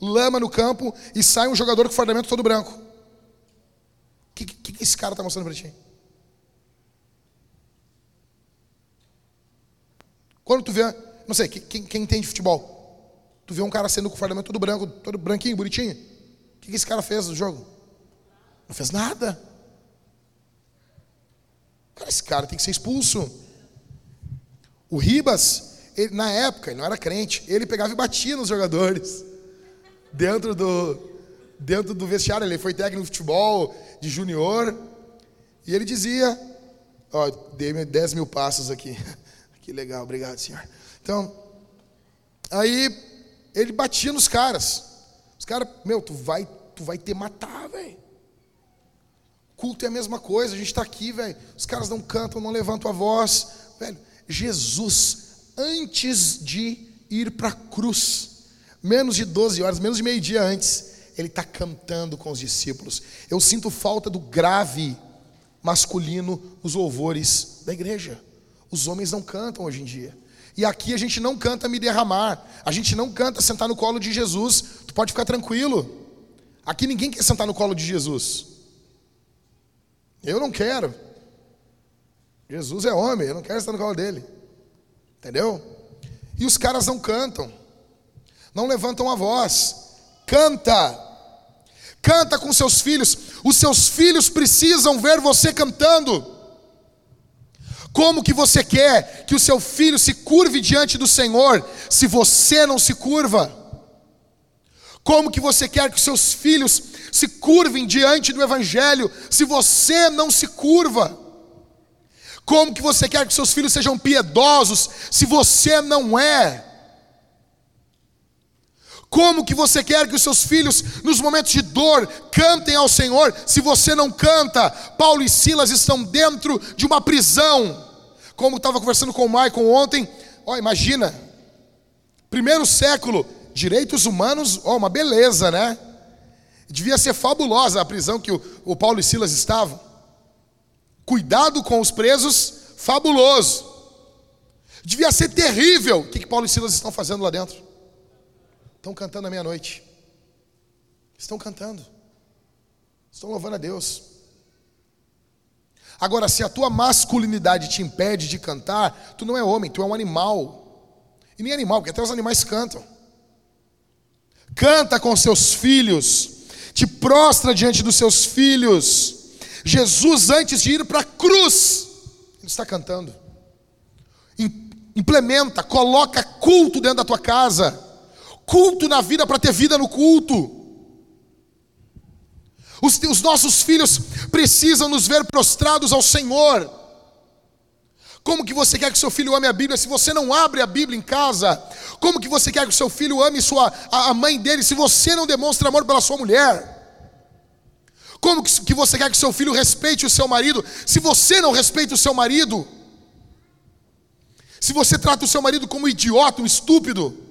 lama no campo e sai um jogador com fardamento todo branco. O que, que, que esse cara está mostrando para ti? Quando tu vê, não sei, quem, quem entende futebol, tu vê um cara sendo com fardamento todo branco, todo branquinho, bonitinho. O que, que esse cara fez no jogo? Não fez nada. Cara, esse cara tem que ser expulso. O Ribas, ele, na época, ele não era crente, ele pegava e batia nos jogadores. Dentro do, dentro do vestiário, ele foi técnico de futebol, de junior. E ele dizia: Ó, dei 10 mil passos aqui. que legal, obrigado, senhor. Então, aí ele batia nos caras. Os caras, meu, tu vai, tu vai te matar, velho. Culto é a mesma coisa, a gente está aqui, velho. Os caras não cantam, não levantam a voz. Velho, Jesus, antes de ir para a cruz, menos de 12 horas, menos de meio-dia antes, ele está cantando com os discípulos. Eu sinto falta do grave masculino nos louvores da igreja. Os homens não cantam hoje em dia. E aqui a gente não canta me derramar. A gente não canta sentar no colo de Jesus. Tu pode ficar tranquilo. Aqui ninguém quer sentar no colo de Jesus. Eu não quero. Jesus é homem, eu não quero estar no colo dele. Entendeu? E os caras não cantam, não levantam a voz. Canta, canta com seus filhos. Os seus filhos precisam ver você cantando. Como que você quer que o seu filho se curve diante do Senhor se você não se curva? Como que você quer que seus filhos se curvem diante do evangelho se você não se curva? Como que você quer que seus filhos sejam piedosos se você não é? Como que você quer que os seus filhos, nos momentos de dor, cantem ao Senhor, se você não canta? Paulo e Silas estão dentro de uma prisão. Como estava conversando com o Michael ontem, ó, imagina, primeiro século, Direitos humanos, ó, uma beleza, né? Devia ser fabulosa a prisão que o, o Paulo e Silas estavam. Cuidado com os presos, fabuloso. Devia ser terrível. O que, que Paulo e Silas estão fazendo lá dentro? Estão cantando à meia-noite. Estão cantando. Estão louvando a Deus. Agora, se a tua masculinidade te impede de cantar, tu não é homem, tu é um animal. E nem animal, porque até os animais cantam canta com seus filhos, te prostra diante dos seus filhos. Jesus, antes de ir para a cruz, ele está cantando. Implementa, coloca culto dentro da tua casa, culto na vida para ter vida no culto. Os, os nossos filhos precisam nos ver prostrados ao Senhor. Como que você quer que seu filho ame a Bíblia se você não abre a Bíblia em casa? Como que você quer que seu filho ame sua, a, a mãe dele se você não demonstra amor pela sua mulher? Como que, que você quer que seu filho respeite o seu marido se você não respeita o seu marido? Se você trata o seu marido como um idiota, um estúpido?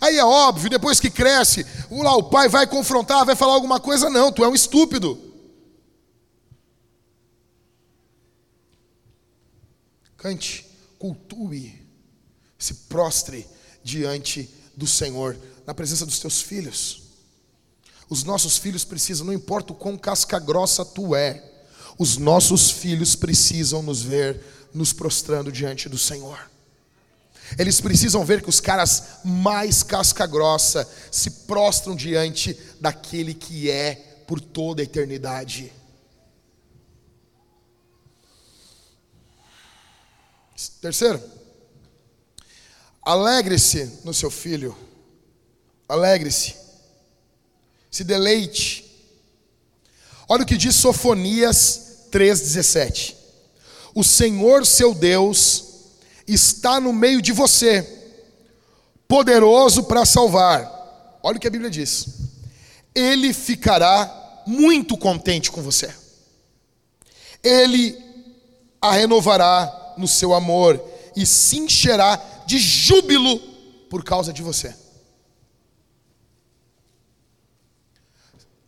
Aí é óbvio, depois que cresce, lá o pai vai confrontar, vai falar alguma coisa, não, tu é um estúpido. Cante, cultue, se prostre diante do Senhor, na presença dos teus filhos. Os nossos filhos precisam, não importa o quão casca grossa tu é, os nossos filhos precisam nos ver nos prostrando diante do Senhor. Eles precisam ver que os caras mais casca grossa se prostram diante daquele que é por toda a eternidade. Terceiro, alegre-se no seu filho, alegre-se, se deleite. Olha o que diz Sofonias 3,17: O Senhor seu Deus está no meio de você, poderoso para salvar. Olha o que a Bíblia diz: Ele ficará muito contente com você, Ele a renovará no seu amor e se encherá de júbilo por causa de você.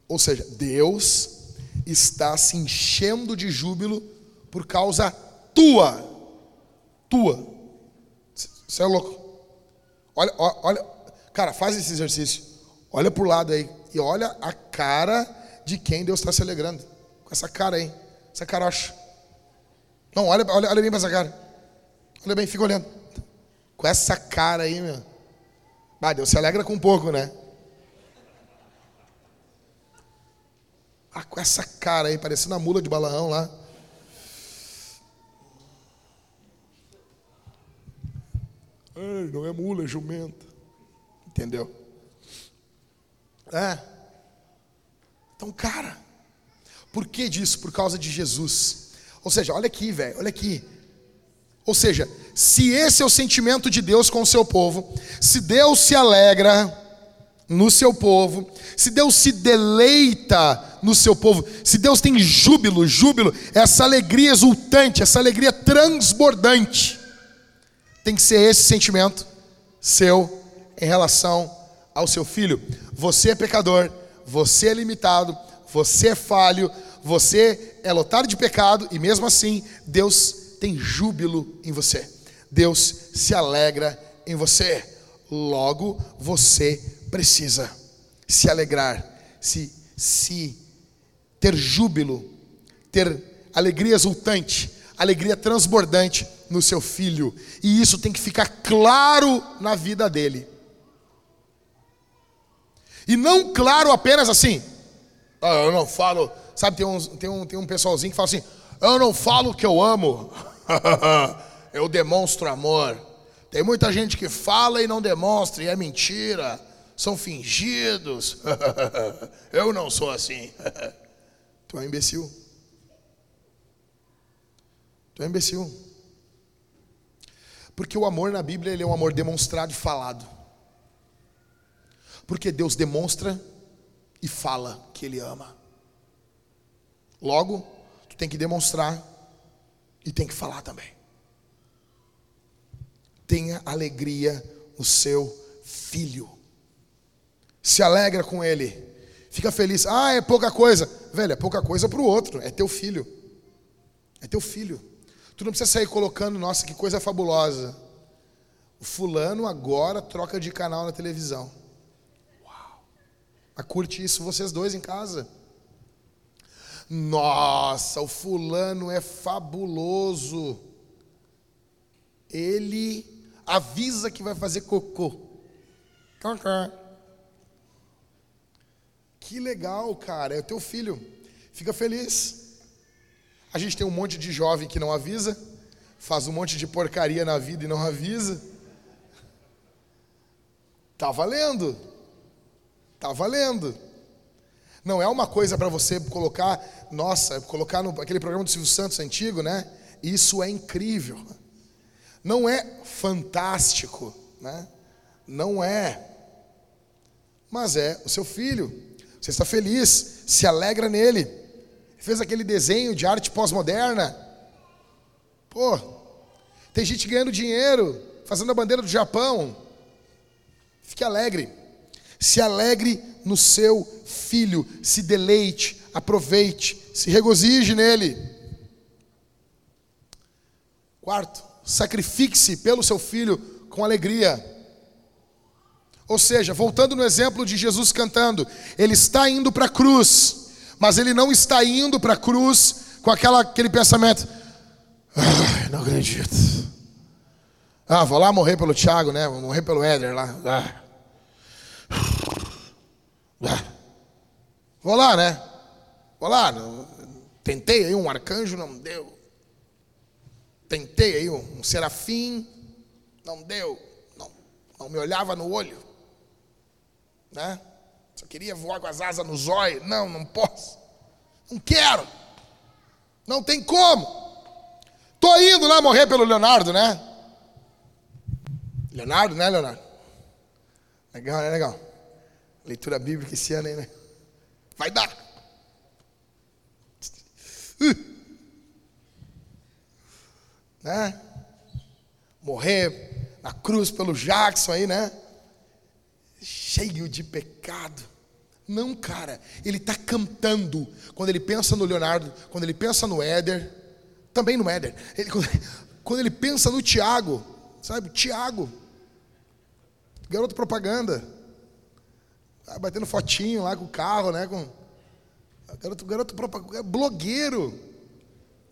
Ou seja, Deus está se enchendo de júbilo por causa tua. Tua. Você é louco. Olha, olha, cara, faz esse exercício. Olha para o lado aí e olha a cara de quem Deus está se alegrando. Com essa cara aí, essa carocha. Não, olha, olha, olha bem para essa cara. Olha bem, fica olhando. Com essa cara aí, meu. Ah, Deus se alegra com um pouco, né? Ah, com essa cara aí, parecendo a mula de Balaão lá. Não é mula, é jumenta. Entendeu? É. Então, cara, por que disso? Por causa de Jesus. Ou seja, olha aqui, velho, olha aqui. Ou seja, se esse é o sentimento de Deus com o seu povo, se Deus se alegra no seu povo, se Deus se deleita no seu povo, se Deus tem júbilo, júbilo, essa alegria exultante, essa alegria transbordante, tem que ser esse sentimento seu em relação ao seu filho. Você é pecador, você é limitado, você é falho, você é lotado de pecado e mesmo assim Deus tem júbilo em você. Deus se alegra em você. Logo, você precisa se alegrar, se, se ter júbilo, ter alegria exultante, alegria transbordante no seu filho. E isso tem que ficar claro na vida dele. E não claro apenas assim. Ah, eu não falo Sabe, tem, uns, tem, um, tem um pessoalzinho que fala assim: Eu não falo que eu amo, eu demonstro amor. Tem muita gente que fala e não demonstra, e é mentira, são fingidos. eu não sou assim. tu é um imbecil. Tu é um imbecil. Porque o amor na Bíblia ele é um amor demonstrado e falado. Porque Deus demonstra e fala que Ele ama. Logo, tu tem que demonstrar e tem que falar também. Tenha alegria no seu filho. Se alegra com ele. Fica feliz. Ah, é pouca coisa. Velho, é pouca coisa para o outro. É teu filho. É teu filho. Tu não precisa sair colocando, nossa, que coisa fabulosa. O fulano agora troca de canal na televisão. Uau. Mas curte isso vocês dois em casa. Nossa, o fulano é fabuloso. Ele avisa que vai fazer cocô. Que legal, cara. É o teu filho. Fica feliz. A gente tem um monte de jovem que não avisa, faz um monte de porcaria na vida e não avisa. Tá valendo. Tá valendo. Não é uma coisa para você colocar, nossa, colocar no aquele programa do Silvio Santos antigo, né? Isso é incrível. Não é fantástico, né? Não é. Mas é o seu filho. Você está feliz, se alegra nele. Fez aquele desenho de arte pós-moderna. Pô, tem gente ganhando dinheiro, fazendo a bandeira do Japão. Fique alegre. Se alegre no seu filho, se deleite, aproveite, se regozije nele. Quarto, Sacrifique-se pelo seu filho com alegria. Ou seja, voltando no exemplo de Jesus cantando, ele está indo para a cruz, mas ele não está indo para a cruz com aquela, aquele pensamento: ah, não acredito. Ah, vou lá morrer pelo Thiago, né? Vou morrer pelo Éder lá. Ah. Ah. Vou lá, né? Vou lá. Tentei aí um arcanjo, não deu. Tentei aí um, um serafim, não deu. Não, não me olhava no olho. Né? Queria voar com as asas no zóio. Não, não posso. Não quero. Não tem como. Tô indo lá morrer pelo Leonardo, né? Leonardo, né, Leonardo? Legal, né? Legal. Leitura bíblica esse ano aí, né? Vai dar. Uh. Né? Morrer na cruz pelo Jackson aí, né? Cheio de pecado. Não, cara, ele está cantando. Quando ele pensa no Leonardo, quando ele pensa no Éder, também no Éder. Ele, quando ele pensa no Tiago, sabe? Tiago, garoto propaganda, tá batendo fotinho lá com o carro, né? Com garoto, garoto propaganda, blogueiro,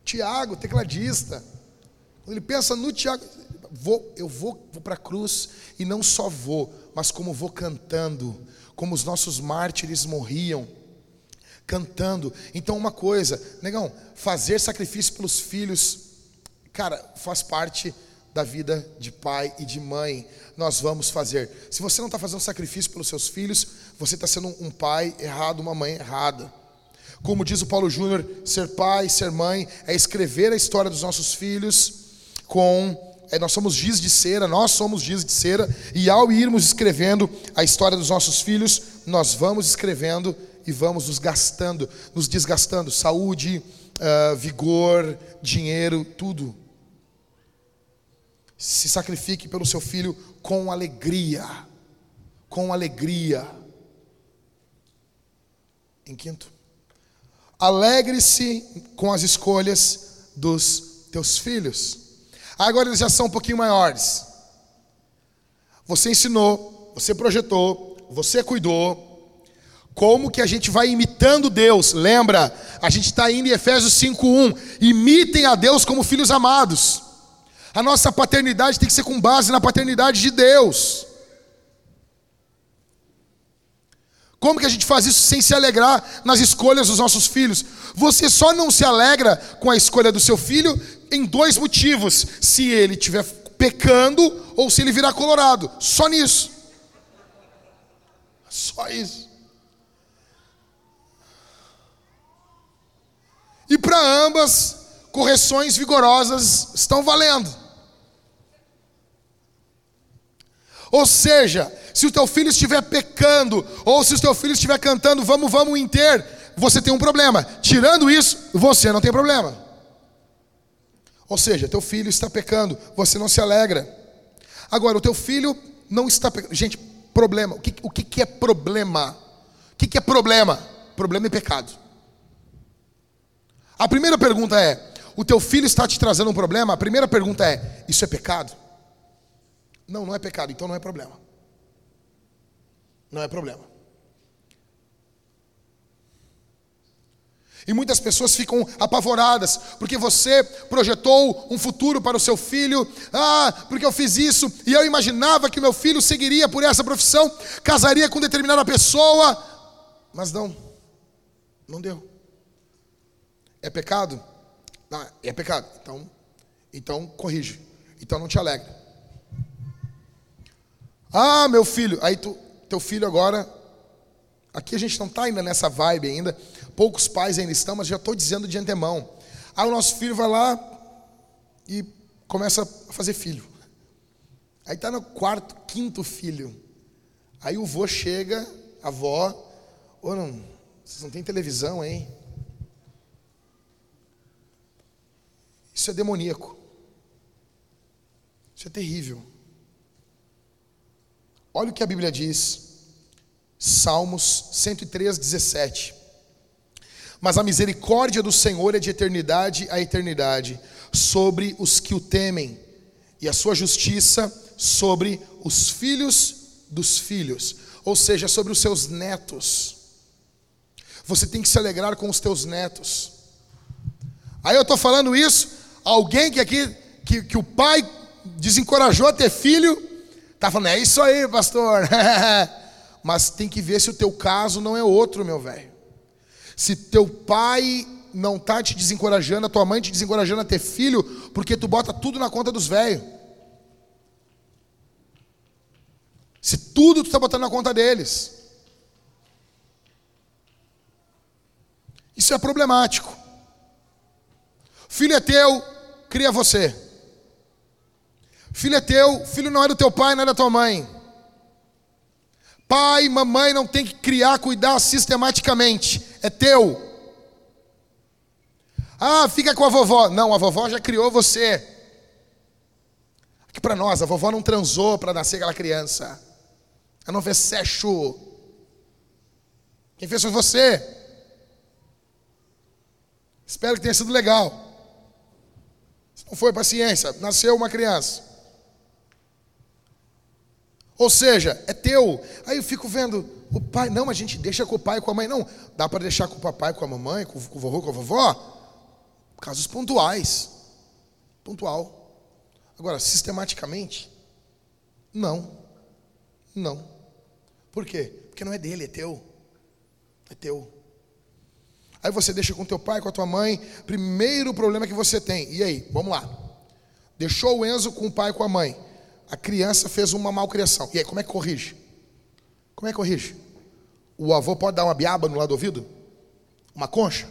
Tiago, tecladista. Quando ele pensa no Tiago, vou, eu vou, vou para a cruz e não só vou, mas como vou cantando, como os nossos mártires morriam cantando. Então, uma coisa, negão, fazer sacrifício pelos filhos, cara, faz parte da vida de pai e de mãe. Nós vamos fazer. Se você não está fazendo sacrifício pelos seus filhos, você está sendo um pai errado, uma mãe errada. Como diz o Paulo Júnior, ser pai, ser mãe, é escrever a história dos nossos filhos com. É, nós somos giz de cera, nós somos giz de cera, e ao irmos escrevendo a história dos nossos filhos, nós vamos escrevendo e vamos nos gastando, nos desgastando saúde, uh, vigor, dinheiro, tudo. Se sacrifique pelo seu filho com alegria. Com alegria. Em quinto, alegre-se com as escolhas dos teus filhos. Agora eles já são um pouquinho maiores. Você ensinou, você projetou, você cuidou, como que a gente vai imitando Deus? Lembra? A gente está indo em Efésios 5:1. Imitem a Deus como filhos amados. A nossa paternidade tem que ser com base na paternidade de Deus. Como que a gente faz isso sem se alegrar nas escolhas dos nossos filhos? Você só não se alegra com a escolha do seu filho em dois motivos: se ele estiver pecando ou se ele virar colorado. Só nisso. Só isso. E para ambas, correções vigorosas estão valendo. Ou seja, se o teu filho estiver pecando, ou se o teu filho estiver cantando, vamos, vamos inteiro, você tem um problema. Tirando isso, você não tem problema. Ou seja, teu filho está pecando, você não se alegra. Agora, o teu filho não está pecando. Gente, problema. O que, o que, é problema? O que é problema? Problema é pecado. A primeira pergunta é: o teu filho está te trazendo um problema? A primeira pergunta é: isso é pecado? Não, não é pecado, então não é problema. Não é problema. E muitas pessoas ficam apavoradas, porque você projetou um futuro para o seu filho. Ah, porque eu fiz isso e eu imaginava que meu filho seguiria por essa profissão, casaria com determinada pessoa, mas não, não deu. É pecado? Não, é pecado. Então, então corrige. Então não te alegra. Ah, meu filho, aí tu, teu filho agora. Aqui a gente não está ainda nessa vibe ainda. Poucos pais ainda estão, mas já estou dizendo de antemão. Aí o nosso filho vai lá e começa a fazer filho. Aí está no quarto, quinto filho. Aí o vô chega, a avó, ou não, vocês não têm televisão, hein? Isso é demoníaco. Isso é terrível. Olha o que a Bíblia diz. Salmos 103, 17. Mas a misericórdia do Senhor é de eternidade a eternidade sobre os que o temem, e a sua justiça sobre os filhos dos filhos, ou seja, sobre os seus netos. Você tem que se alegrar com os teus netos. Aí eu estou falando isso, alguém que aqui, que, que o pai desencorajou a ter filho, está falando, é isso aí, pastor. Mas tem que ver se o teu caso não é outro, meu velho. Se teu pai não está te desencorajando, a tua mãe te desencorajando a ter filho, porque tu bota tudo na conta dos velhos. Se tudo tu está botando na conta deles. Isso é problemático. Filho é teu, cria você. Filho é teu, filho não é do teu pai, não é da tua mãe. Pai, mamãe não tem que criar, cuidar sistematicamente. É teu. Ah, fica com a vovó. Não, a vovó já criou você. Aqui para nós, a vovó não transou para nascer aquela criança. Ela não fez sexo. Quem fez foi você. Espero que tenha sido legal. Se não foi, paciência. Nasceu uma criança. Ou seja, é teu. Aí eu fico vendo o pai. Não, a gente deixa com o pai e com a mãe. Não, dá para deixar com o papai, com a mamãe, com o vovô, com a vovó. Casos pontuais. Pontual. Agora, sistematicamente, não. Não. Por quê? Porque não é dele, é teu. É teu. Aí você deixa com teu pai, com a tua mãe. Primeiro problema que você tem. E aí, vamos lá. Deixou o Enzo com o pai e com a mãe. A criança fez uma malcriação. E aí, como é que corrige? Como é que corrige? O avô pode dar uma biaba no lado do ouvido? Uma concha?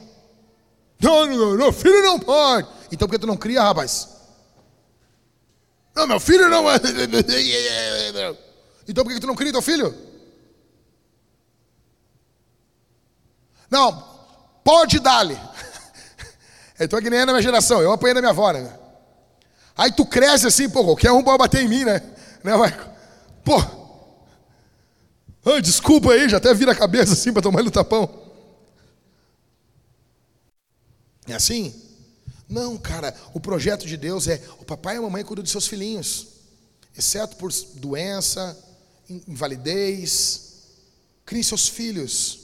Não, não, não, filho não pode. Então por que tu não cria, rapaz? Não, meu filho não. Então por que tu não cria teu filho? Não, pode dar-lhe. É que nem é na minha geração, eu apanhei da minha avó, né? Aí tu cresce assim, pô, qualquer um pode bater em mim, né? né Marco? Pô, ah, desculpa aí, já até vira a cabeça assim para tomar no tapão. É assim? Não, cara, o projeto de Deus é o papai e a mamãe cuidam dos seus filhinhos, exceto por doença, invalidez. Crie seus filhos,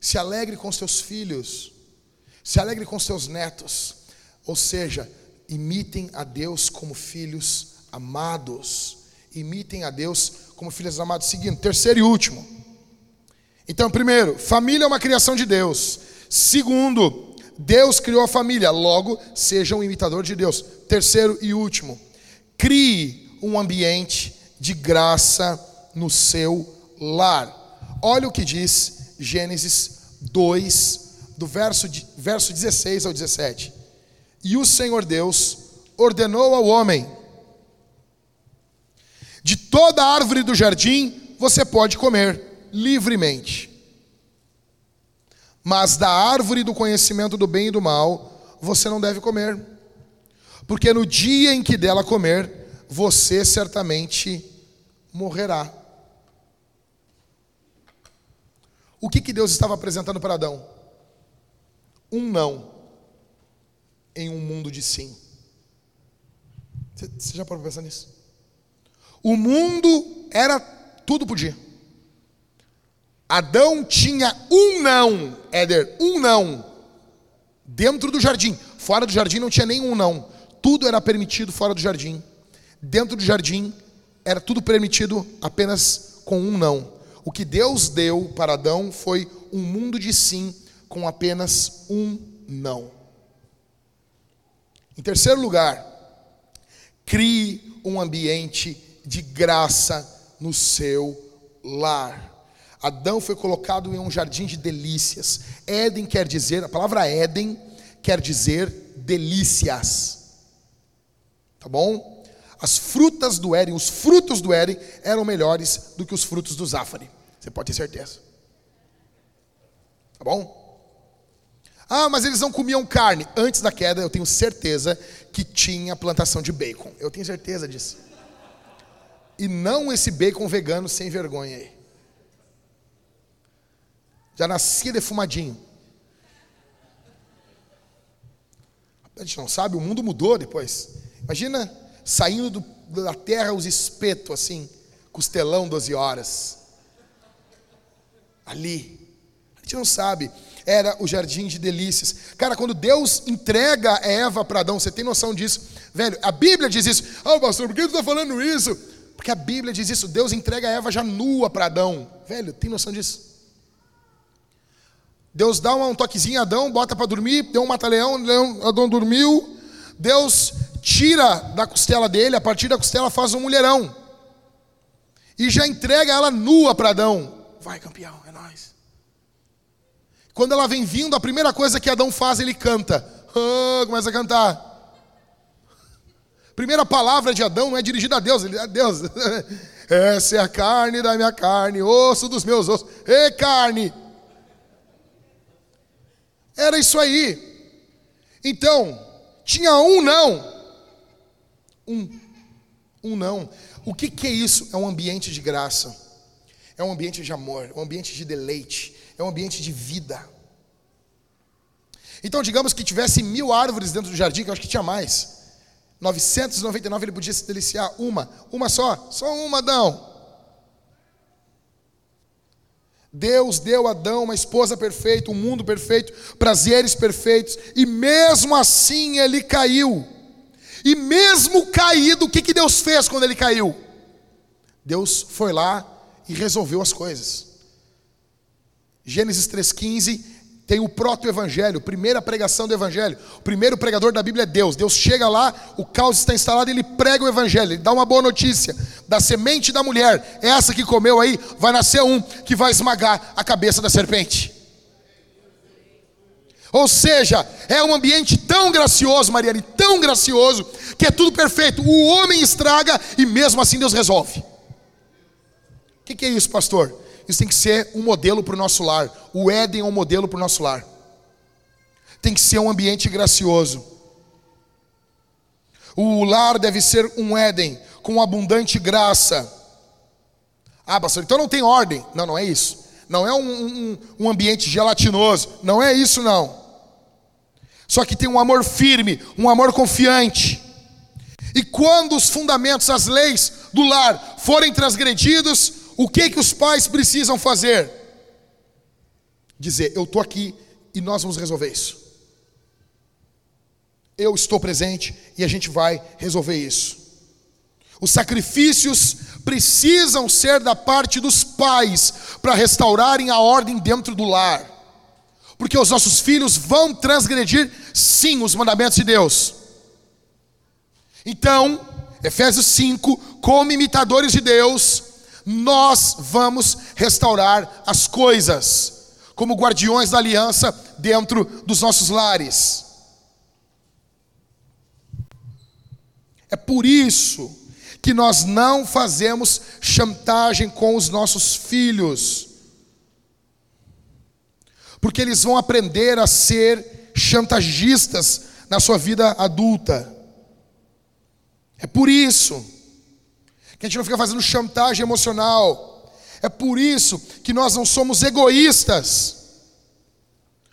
se alegre com seus filhos, se alegre com seus netos. Ou seja, imitem a Deus como filhos amados. Imitem a Deus como filhos amados. Seguindo, terceiro e último. Então, primeiro, família é uma criação de Deus. Segundo, Deus criou a família, logo seja um imitador de Deus. Terceiro e último, crie um ambiente de graça no seu lar. Olha o que diz Gênesis 2, do verso, verso 16 ao 17. E o Senhor Deus ordenou ao homem: De toda árvore do jardim você pode comer livremente mas da árvore do conhecimento do bem e do mal você não deve comer, porque no dia em que dela comer, você certamente morrerá. O que, que Deus estava apresentando para Adão? Um não em um mundo de sim. Você já para pensar nisso? O mundo era tudo podia. Adão tinha um não, Éder, um não, dentro do jardim. Fora do jardim não tinha nenhum não. Tudo era permitido fora do jardim. Dentro do jardim era tudo permitido apenas com um não. O que Deus deu para Adão foi um mundo de sim com apenas um não. Em terceiro lugar, crie um ambiente de graça no seu lar. Adão foi colocado em um jardim de delícias. Éden quer dizer, a palavra Éden quer dizer delícias. Tá bom? As frutas do Éden, os frutos do Éden eram melhores do que os frutos do Zafari. Você pode ter certeza. Tá bom? Ah, mas eles não comiam carne. Antes da queda, eu tenho certeza que tinha plantação de bacon. Eu tenho certeza disso. E não esse bacon vegano sem vergonha aí. Já nascia defumadinho. A gente não sabe, o mundo mudou depois. Imagina, saindo do, da terra os espetos, assim, costelão 12 horas. Ali. A gente não sabe. Era o jardim de delícias. Cara, quando Deus entrega Eva para Adão, você tem noção disso? Velho, a Bíblia diz isso. Ah, oh, pastor, por que tu está falando isso? Porque a Bíblia diz isso. Deus entrega Eva já nua para Adão. Velho, tem noção disso? Deus dá um toquezinho a Adão, bota para dormir, deu um mata-leão, Adão dormiu. Deus tira da costela dele, a partir da costela faz um mulherão. E já entrega ela nua para Adão. Vai, campeão, é nós. Quando ela vem vindo, a primeira coisa que Adão faz, ele canta. Oh, começa a cantar. Primeira palavra de Adão não é dirigida a Deus, ele é a Deus. Essa é a carne da minha carne, osso dos meus ossos. Ei, carne! Era isso aí. Então, tinha um não. Um. Um não. O que, que é isso? É um ambiente de graça. É um ambiente de amor, é um ambiente de deleite, é um ambiente de vida. Então, digamos que tivesse mil árvores dentro do jardim, que eu acho que tinha mais. 999 ele podia se deliciar uma, uma só, só uma, Adão. Deus deu a Adão uma esposa perfeita, um mundo perfeito, prazeres perfeitos, e mesmo assim ele caiu. E mesmo caído, o que, que Deus fez quando ele caiu? Deus foi lá e resolveu as coisas. Gênesis 3,15 tem o proto-evangelho, primeira pregação do evangelho. O primeiro pregador da Bíblia é Deus. Deus chega lá, o caos está instalado ele prega o evangelho. Ele dá uma boa notícia. Da semente da mulher, essa que comeu aí, vai nascer um que vai esmagar a cabeça da serpente. Ou seja, é um ambiente tão gracioso, Mariane, tão gracioso, que é tudo perfeito. O homem estraga e mesmo assim Deus resolve. O que, que é isso, pastor? Isso tem que ser um modelo para o nosso lar. O Éden é um modelo para o nosso lar. Tem que ser um ambiente gracioso. O lar deve ser um Éden com abundante graça. Ah, pastor, então não tem ordem. Não, não é isso. Não é um, um, um ambiente gelatinoso. Não é isso, não. Só que tem um amor firme, um amor confiante. E quando os fundamentos, as leis do lar forem transgredidos, o que que os pais precisam fazer? Dizer, eu estou aqui e nós vamos resolver isso. Eu estou presente e a gente vai resolver isso. Os sacrifícios precisam ser da parte dos pais para restaurarem a ordem dentro do lar. Porque os nossos filhos vão transgredir, sim, os mandamentos de Deus. Então, Efésios 5, como imitadores de Deus, nós vamos restaurar as coisas, como guardiões da aliança dentro dos nossos lares. É por isso que nós não fazemos chantagem com os nossos filhos, porque eles vão aprender a ser chantagistas na sua vida adulta. É por isso que a gente não fica fazendo chantagem emocional. É por isso que nós não somos egoístas,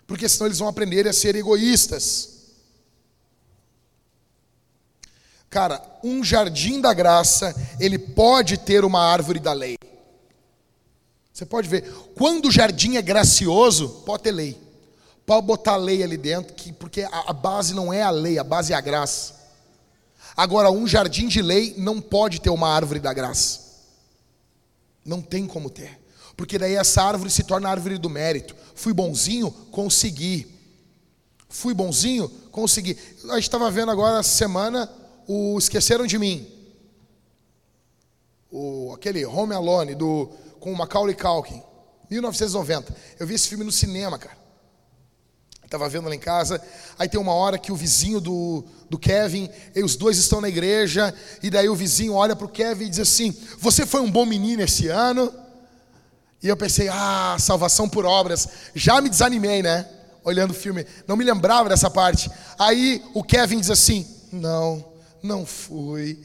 porque senão eles vão aprender a ser egoístas. Cara, um jardim da graça, ele pode ter uma árvore da lei. Você pode ver, quando o jardim é gracioso, pode ter lei. Pode botar lei ali dentro, que, porque a, a base não é a lei, a base é a graça. Agora, um jardim de lei não pode ter uma árvore da graça. Não tem como ter. Porque daí essa árvore se torna a árvore do mérito. Fui bonzinho, consegui. Fui bonzinho, consegui. A gente estava vendo agora essa semana o Esqueceram de Mim. O, aquele Home Alone do, com o Macaulay Culkin. 1990. Eu vi esse filme no cinema, cara. Estava vendo lá em casa. Aí tem uma hora que o vizinho do, do Kevin, e os dois estão na igreja, e daí o vizinho olha para o Kevin e diz assim: Você foi um bom menino esse ano? E eu pensei: Ah, salvação por obras. Já me desanimei, né? Olhando o filme. Não me lembrava dessa parte. Aí o Kevin diz assim: Não, não fui.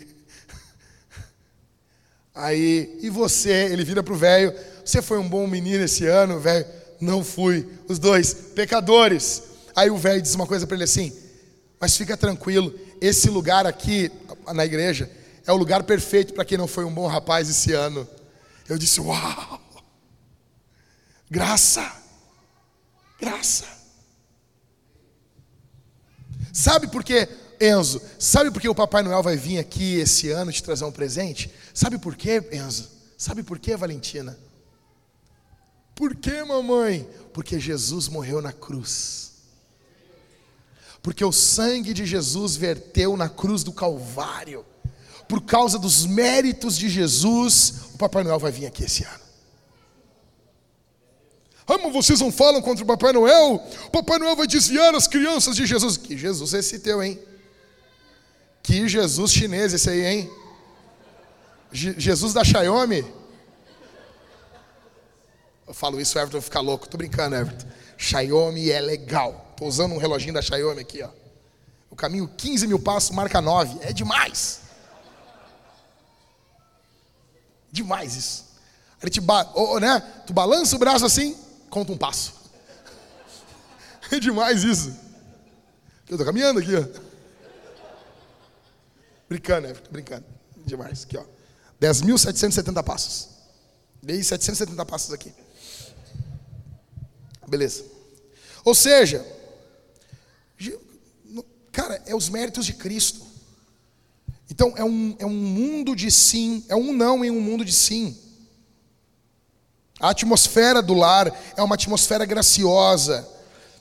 Aí, e você? Ele vira para o velho: Você foi um bom menino esse ano, velho? Não fui. Os dois, pecadores. Aí o velho diz uma coisa para ele assim: Mas fica tranquilo, esse lugar aqui, na igreja, é o lugar perfeito para quem não foi um bom rapaz esse ano. Eu disse: Uau! Graça! Graça! Sabe por quê, Enzo? Sabe por que o Papai Noel vai vir aqui esse ano te trazer um presente? Sabe por quê, Enzo? Sabe por quê, Valentina? Por quê, mamãe? Porque Jesus morreu na cruz. Porque o sangue de Jesus verteu na cruz do Calvário. Por causa dos méritos de Jesus, o Papai Noel vai vir aqui esse ano. Ah, vocês não falam contra o Papai Noel? O Papai Noel vai desviar as crianças de Jesus. Que Jesus é esse teu, hein? Que Jesus chinês esse aí, hein? Jesus da Xiaomi? Eu falo isso, o Everton vai ficar louco. Tô brincando, Everton. Xiaomi é legal. Tô usando um reloginho da Xiaomi aqui, ó. O caminho 15 mil passos, marca 9. É demais. Demais isso. Ele ba né? Tu balança o braço assim, conta um passo. É demais isso. Eu tô caminhando aqui, ó. Brincando, né? Brincando. Demais. Aqui, ó. 10.770 passos. Dei 770 passos aqui. Beleza. Ou seja, cara, é os méritos de Cristo. Então é um, é um mundo de sim, é um não em um mundo de sim. A atmosfera do lar é uma atmosfera graciosa.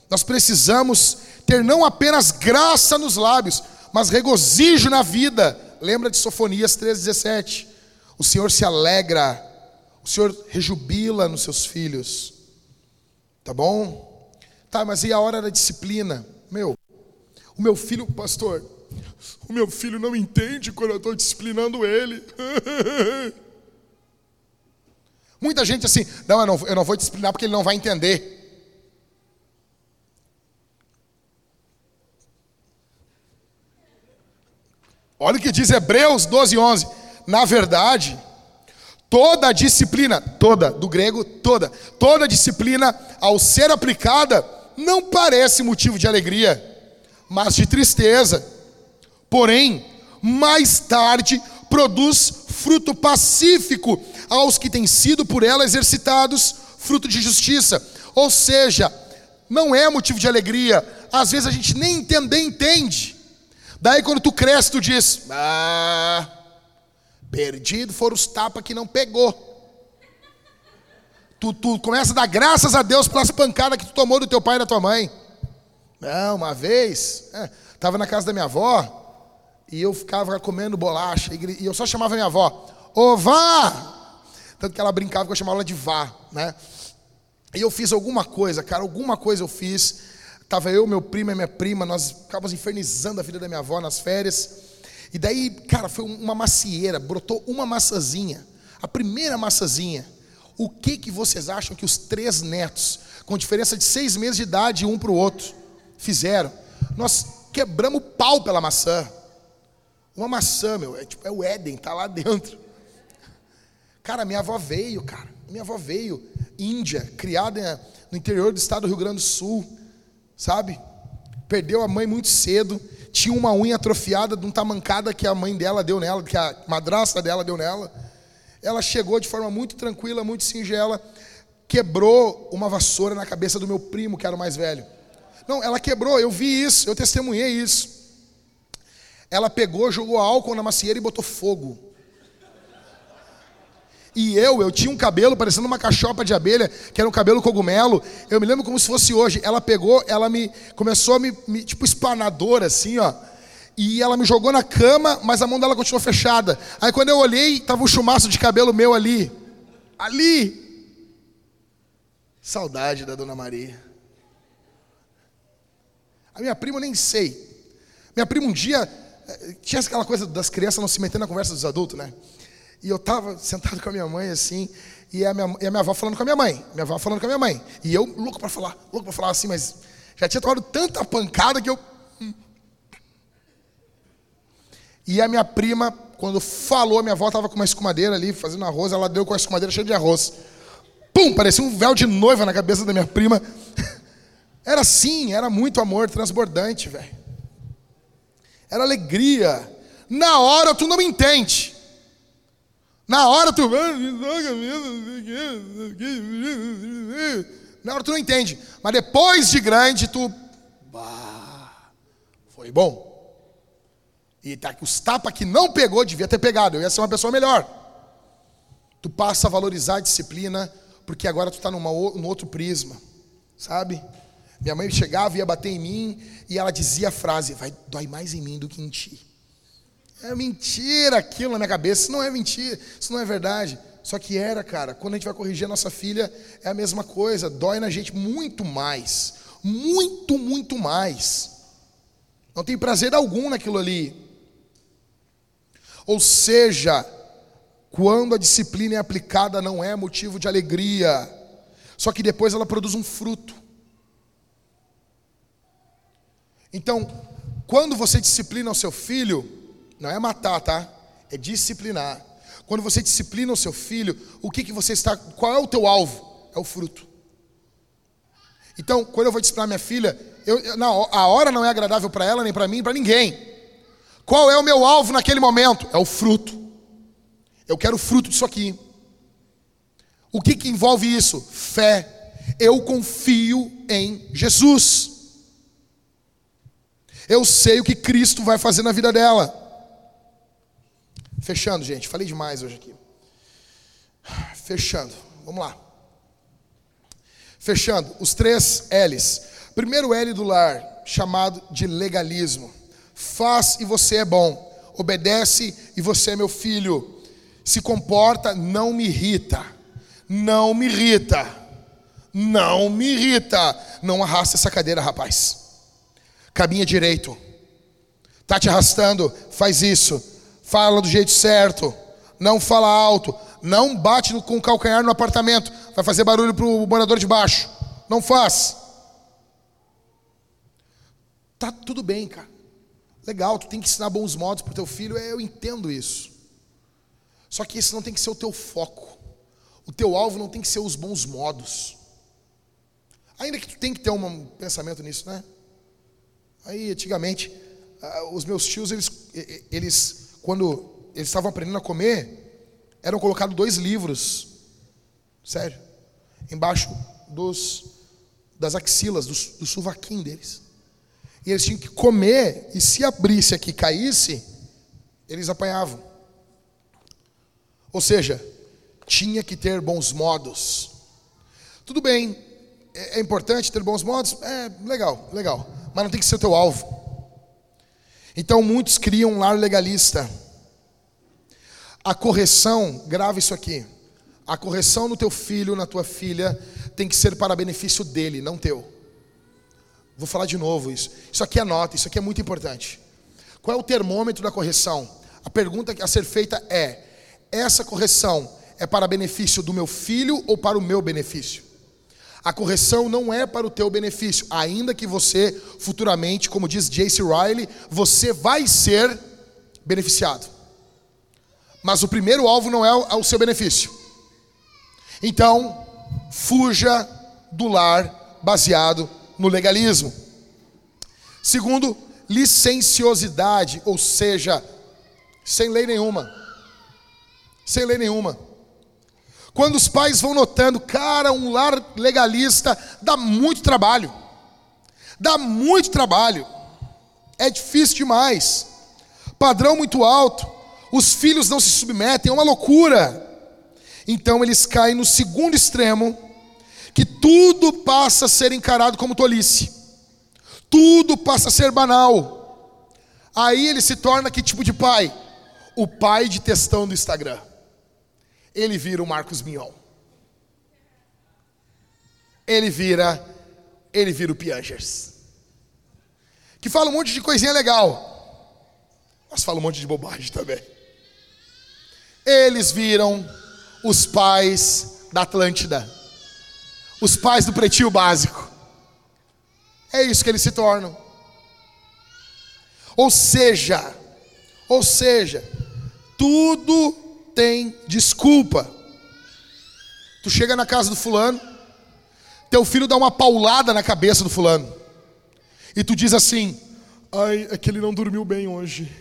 Nós precisamos ter não apenas graça nos lábios, mas regozijo na vida. Lembra de Sofonias 3,17? O Senhor se alegra, o Senhor rejubila nos seus filhos. Tá bom? Tá, mas e a hora da disciplina? Meu, o meu filho, pastor, o meu filho não entende quando eu estou disciplinando ele. Muita gente assim, não eu, não, eu não vou disciplinar porque ele não vai entender. Olha o que diz Hebreus 12, 11. Na verdade, toda disciplina, toda, do grego, toda, toda disciplina, ao ser aplicada, não parece motivo de alegria, mas de tristeza. Porém, mais tarde, produz fruto pacífico aos que têm sido por ela exercitados, fruto de justiça. Ou seja, não é motivo de alegria, às vezes a gente nem entender entende. Daí quando tu cresce, tu diz: Ah, perdido foram os tapas que não pegou. Tu, tu começa a dar graças a Deus pelas pancadas que tu tomou do teu pai e da tua mãe. Não, uma vez, estava é, na casa da minha avó, e eu ficava comendo bolacha, e eu só chamava minha avó, ô vá! Tanto que ela brincava que eu chamava ela de vá, né? E eu fiz alguma coisa, cara, alguma coisa eu fiz. Tava eu, meu primo e minha prima, nós ficávamos infernizando a vida da minha avó nas férias. E daí, cara, foi uma macieira, brotou uma maçãzinha, a primeira maçãzinha. O que que vocês acham que os três netos, com diferença de seis meses de idade um para o outro, fizeram? Nós quebramos pau pela maçã. Uma maçã, meu, é, tipo, é o Éden, tá lá dentro. Cara, minha avó veio, cara. Minha avó veio, índia, criada no interior do estado do Rio Grande do Sul, sabe? Perdeu a mãe muito cedo, tinha uma unha atrofiada de um tamancada que a mãe dela deu nela, que a madrasta dela deu nela. Ela chegou de forma muito tranquila, muito singela, quebrou uma vassoura na cabeça do meu primo, que era o mais velho. Não, ela quebrou, eu vi isso, eu testemunhei isso. Ela pegou, jogou álcool na macieira e botou fogo. E eu, eu tinha um cabelo parecendo uma cachopa de abelha, que era um cabelo cogumelo. Eu me lembro como se fosse hoje. Ela pegou, ela me começou a me, me tipo espanadora assim, ó. E ela me jogou na cama, mas a mão dela continuou fechada. Aí quando eu olhei, tava um chumaço de cabelo meu ali. Ali. Saudade da dona Maria. A minha prima eu nem sei. Minha prima um dia tinha aquela coisa das crianças não se metendo na conversa dos adultos, né? E eu estava sentado com a minha mãe assim, e a minha, e a minha avó falando com a minha mãe, minha avó falando com a minha mãe. E eu louco para falar, louco para falar assim, mas já tinha tomado tanta pancada que eu. Hum. E a minha prima, quando falou, minha avó estava com uma escumadeira ali, fazendo arroz, ela deu com a escumadeira cheia de arroz. Pum, parecia um véu de noiva na cabeça da minha prima. Era assim, era muito amor transbordante, velho. Era alegria. Na hora tu não entende. Na hora tu. Na hora tu não entende. Mas depois de grande tu. Bah, foi bom. E tá, os tapas que não pegou, devia ter pegado. Eu ia ser uma pessoa melhor. Tu passa a valorizar a disciplina, porque agora tu está num outro prisma. Sabe? Minha mãe chegava e ia bater em mim e ela dizia a frase: vai dói mais em mim do que em ti. É mentira aquilo na minha cabeça. Isso não é mentira, isso não é verdade. Só que era, cara. Quando a gente vai corrigir a nossa filha, é a mesma coisa. Dói na gente muito mais. Muito, muito mais. Não tem prazer algum naquilo ali. Ou seja, quando a disciplina é aplicada, não é motivo de alegria. Só que depois ela produz um fruto. Então, quando você disciplina o seu filho, não é matar, tá? É disciplinar. Quando você disciplina o seu filho, o que, que você está. Qual é o teu alvo? É o fruto. Então, quando eu vou disciplinar minha filha, eu, não, a hora não é agradável para ela, nem para mim, para ninguém. Qual é o meu alvo naquele momento? É o fruto. Eu quero o fruto disso aqui. O que, que envolve isso? Fé. Eu confio em Jesus. Eu sei o que Cristo vai fazer na vida dela. Fechando, gente, falei demais hoje aqui. Fechando, vamos lá. Fechando, os três L's. Primeiro L do lar, chamado de legalismo. Faz e você é bom. Obedece e você é meu filho. Se comporta, não me irrita. Não me irrita. Não me irrita. Não arrasta essa cadeira, rapaz. Caminha direito. Tá te arrastando? Faz isso fala do jeito certo, não fala alto, não bate com o calcanhar no apartamento, vai fazer barulho para o morador de baixo. Não faz. Tá tudo bem, cara. Legal, tu tem que ensinar bons modos para o teu filho, é, eu entendo isso. Só que esse não tem que ser o teu foco. O teu alvo não tem que ser os bons modos. Ainda que tu tem que ter um pensamento nisso, né? Aí, antigamente, ah, os meus tios, eles, eles quando eles estavam aprendendo a comer, eram colocados dois livros, sério, embaixo dos, das axilas, do, do sovaquinho deles. E eles tinham que comer, e se abrisse aqui e caísse, eles apanhavam. Ou seja, tinha que ter bons modos. Tudo bem, é, é importante ter bons modos? É, legal, legal. Mas não tem que ser o teu alvo. Então muitos criam um lar legalista. A correção, grava isso aqui. A correção no teu filho, na tua filha, tem que ser para benefício dele, não teu. Vou falar de novo isso. Isso aqui é nota, isso aqui é muito importante. Qual é o termômetro da correção? A pergunta a ser feita é: essa correção é para benefício do meu filho ou para o meu benefício? A correção não é para o teu benefício, ainda que você futuramente, como diz Jace Riley, você vai ser beneficiado. Mas o primeiro alvo não é o seu benefício. Então, fuja do lar baseado no legalismo. Segundo, licenciosidade, ou seja, sem lei nenhuma. Sem lei nenhuma. Quando os pais vão notando, cara, um lar legalista dá muito trabalho. Dá muito trabalho. É difícil demais. Padrão muito alto. Os filhos não se submetem, é uma loucura. Então eles caem no segundo extremo, que tudo passa a ser encarado como tolice. Tudo passa a ser banal. Aí ele se torna que tipo de pai? O pai de testão do Instagram ele vira o Marcos Mignon. Ele vira, ele vira o Piangers. Que fala um monte de coisinha legal, mas fala um monte de bobagem também. Eles viram os pais da Atlântida, os pais do pretinho básico. É isso que eles se tornam. Ou seja, ou seja, tudo tem desculpa. Tu chega na casa do fulano, teu filho dá uma paulada na cabeça do fulano. E tu diz assim: "Ai, é que ele não dormiu bem hoje".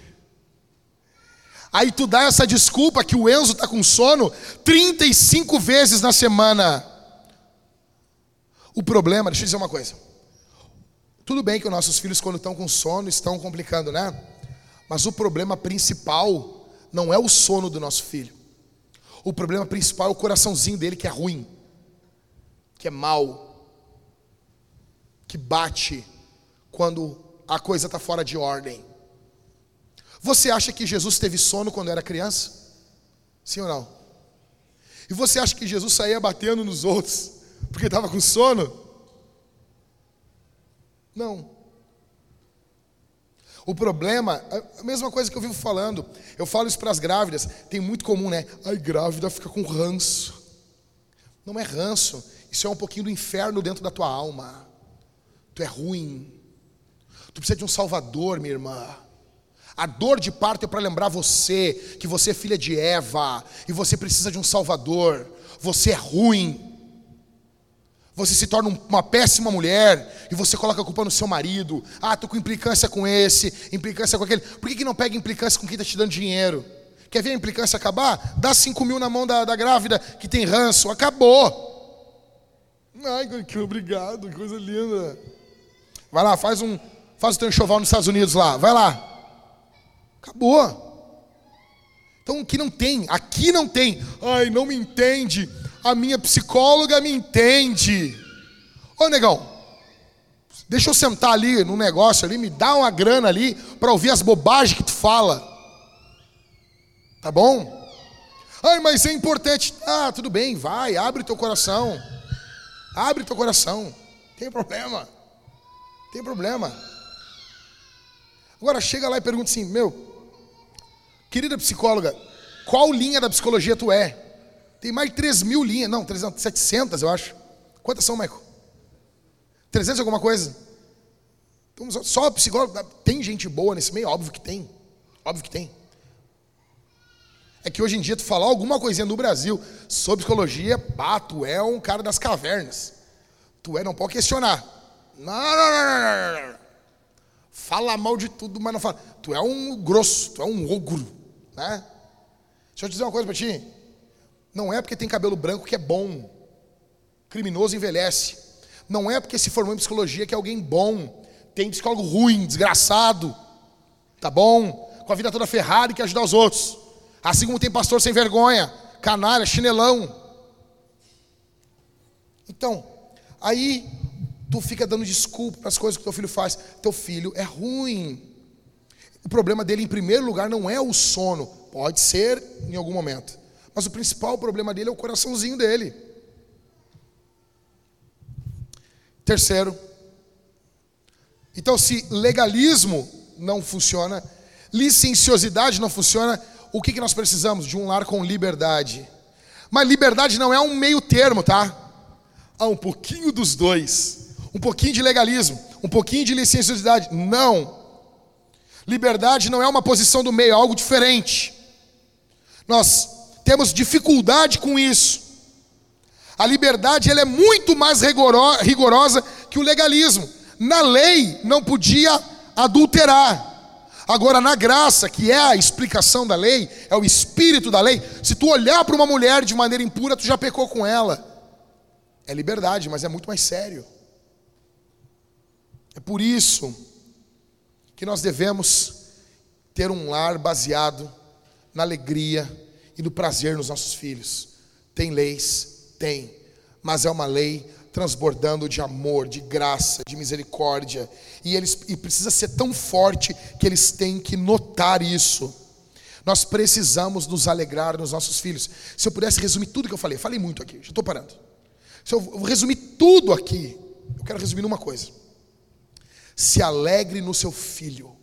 Aí tu dá essa desculpa que o Enzo está com sono 35 vezes na semana. O problema, deixa eu dizer uma coisa. Tudo bem que os nossos filhos, quando estão com sono, estão complicando, né? Mas o problema principal não é o sono do nosso filho. O problema principal é o coraçãozinho dele que é ruim, que é mal, que bate quando a coisa está fora de ordem. Você acha que Jesus teve sono quando era criança? Sim ou não? E você acha que Jesus saía batendo nos outros porque estava com sono? Não. O problema, a mesma coisa que eu vivo falando, eu falo isso para as grávidas, tem muito comum, né? Ai, grávida fica com ranço. Não é ranço, isso é um pouquinho do inferno dentro da tua alma. Tu é ruim. Tu precisa de um salvador, minha irmã. A dor de parto é para lembrar você que você é filha de Eva e você precisa de um Salvador. Você é ruim. Você se torna uma péssima mulher e você coloca a culpa no seu marido. Ah, tô com implicância com esse, implicância com aquele. Por que, que não pega implicância com quem está te dando dinheiro? Quer ver a implicância acabar? Dá 5 mil na mão da, da grávida que tem ranço. Acabou. Ai, que obrigado, que coisa linda. Vai lá, faz um, faz o teu enxoval nos Estados Unidos lá. Vai lá. Acabou. Então aqui não tem, aqui não tem. Ai, não me entende. A minha psicóloga me entende. Ô negão, deixa eu sentar ali no negócio ali, me dá uma grana ali para ouvir as bobagens que tu fala. Tá bom? Ai, mas é importante. Ah, tudo bem, vai, abre teu coração. Abre teu coração. Tem problema. Tem problema. Agora chega lá e pergunta assim: Meu, Querida psicóloga, qual linha da psicologia tu é? Tem mais de 3 mil linhas, não, 300, 700 eu acho. Quantas são, Michael? 300 alguma coisa? Então, só psicóloga, tem gente boa nesse meio? Óbvio que tem, óbvio que tem. É que hoje em dia tu falar alguma coisinha no Brasil sobre psicologia, pá, tu é um cara das cavernas. Tu é, não pode questionar. Não, não, não, não, não. Fala mal de tudo, mas não fala. Tu é um grosso, tu é um ogro. Né? Deixa eu te dizer uma coisa para ti. Não é porque tem cabelo branco que é bom. Criminoso envelhece. Não é porque se formou em psicologia que é alguém bom. Tem psicólogo ruim, desgraçado. Tá bom? Com a vida toda ferrada e quer ajudar os outros. Assim como tem pastor sem vergonha, canalha, chinelão. Então, aí tu fica dando desculpa para as coisas que teu filho faz. Teu filho é ruim. O problema dele, em primeiro lugar, não é o sono. Pode ser em algum momento. Mas o principal problema dele é o coraçãozinho dele. Terceiro. Então, se legalismo não funciona, licenciosidade não funciona, o que, que nós precisamos? De um lar com liberdade. Mas liberdade não é um meio termo, tá? Há um pouquinho dos dois. Um pouquinho de legalismo, um pouquinho de licenciosidade. Não. Liberdade não é uma posição do meio, é algo diferente. Nós temos dificuldade com isso. A liberdade ela é muito mais rigorosa que o legalismo. Na lei não podia adulterar. Agora, na graça, que é a explicação da lei, é o espírito da lei, se tu olhar para uma mulher de maneira impura, tu já pecou com ela. É liberdade, mas é muito mais sério. É por isso que nós devemos ter um lar baseado na alegria e no prazer nos nossos filhos. Tem leis? Tem, mas é uma lei transbordando de amor, de graça, de misericórdia, e eles e precisa ser tão forte que eles têm que notar isso. Nós precisamos nos alegrar nos nossos filhos. Se eu pudesse resumir tudo que eu falei, falei muito aqui, já estou parando. Se eu resumir tudo aqui, eu quero resumir numa coisa. Se alegre no seu filho,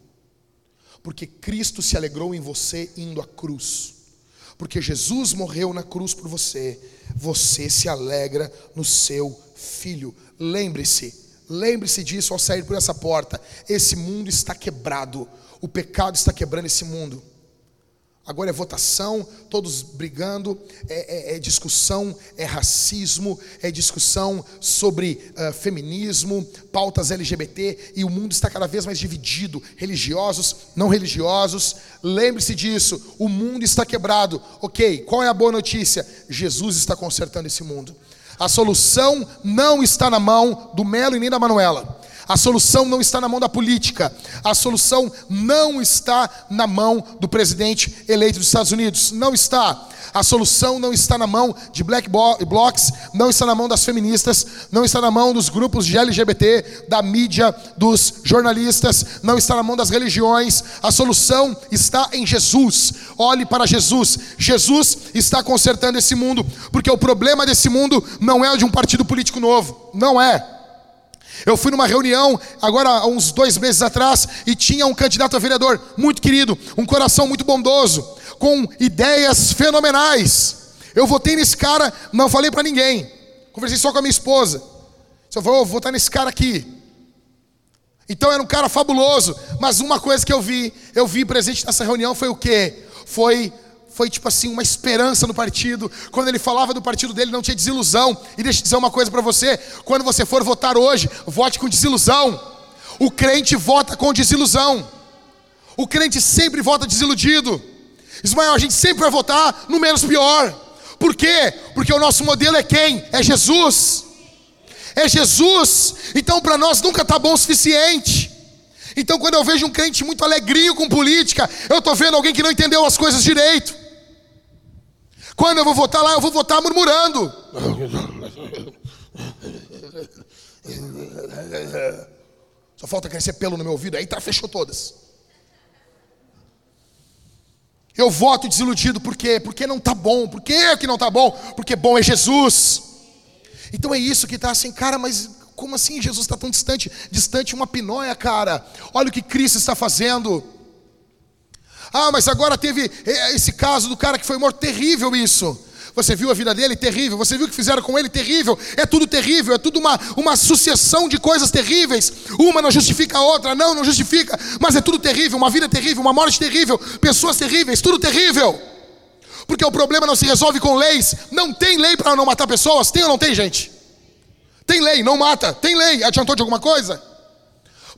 porque Cristo se alegrou em você indo à cruz. Porque Jesus morreu na cruz por você, você se alegra no seu filho. Lembre-se, lembre-se disso ao sair por essa porta. Esse mundo está quebrado, o pecado está quebrando esse mundo. Agora é votação, todos brigando, é, é, é discussão, é racismo, é discussão sobre uh, feminismo, pautas LGBT, e o mundo está cada vez mais dividido, religiosos, não religiosos. Lembre-se disso, o mundo está quebrado. Ok, qual é a boa notícia? Jesus está consertando esse mundo. A solução não está na mão do Melo e nem da Manuela. A solução não está na mão da política. A solução não está na mão do presidente eleito dos Estados Unidos. Não está. A solução não está na mão de black blocs, não está na mão das feministas, não está na mão dos grupos de LGBT, da mídia, dos jornalistas, não está na mão das religiões. A solução está em Jesus. Olhe para Jesus. Jesus está consertando esse mundo, porque o problema desse mundo não é o de um partido político novo. Não é. Eu fui numa reunião, agora há uns dois meses atrás, e tinha um candidato a vereador muito querido, um coração muito bondoso, com ideias fenomenais. Eu votei nesse cara, não falei para ninguém, conversei só com a minha esposa. Só falei, vou votar nesse cara aqui. Então era um cara fabuloso, mas uma coisa que eu vi, eu vi presente nessa reunião foi o quê? Foi foi tipo assim uma esperança no partido. Quando ele falava do partido dele, não tinha desilusão. E deixa eu dizer uma coisa para você: quando você for votar hoje, vote com desilusão. O crente vota com desilusão. O crente sempre vota desiludido. Ismael, a gente sempre vai votar no menos pior. Por quê? Porque o nosso modelo é quem? É Jesus. É Jesus. Então para nós nunca está bom o suficiente. Então, quando eu vejo um crente muito alegrinho com política, eu estou vendo alguém que não entendeu as coisas direito. Quando eu vou votar lá, eu vou votar murmurando. Só falta crescer pelo no meu ouvido, aí tá, fechou todas. Eu voto desiludido, por quê? Porque não tá bom. Por que que não tá bom? Porque bom é Jesus. Então é isso que está assim, cara, mas como assim Jesus está tão distante? Distante uma pinóia, cara. Olha o que Cristo está fazendo. Ah, mas agora teve eh, esse caso do cara que foi morto, terrível isso. Você viu a vida dele? Terrível. Você viu o que fizeram com ele? Terrível. É tudo terrível, é tudo uma, uma sucessão de coisas terríveis. Uma não justifica a outra, não, não justifica, mas é tudo terrível. Uma vida terrível, uma morte terrível, pessoas terríveis, tudo terrível. Porque o problema não se resolve com leis. Não tem lei para não matar pessoas? Tem ou não tem, gente? Tem lei, não mata. Tem lei. Adiantou de alguma coisa?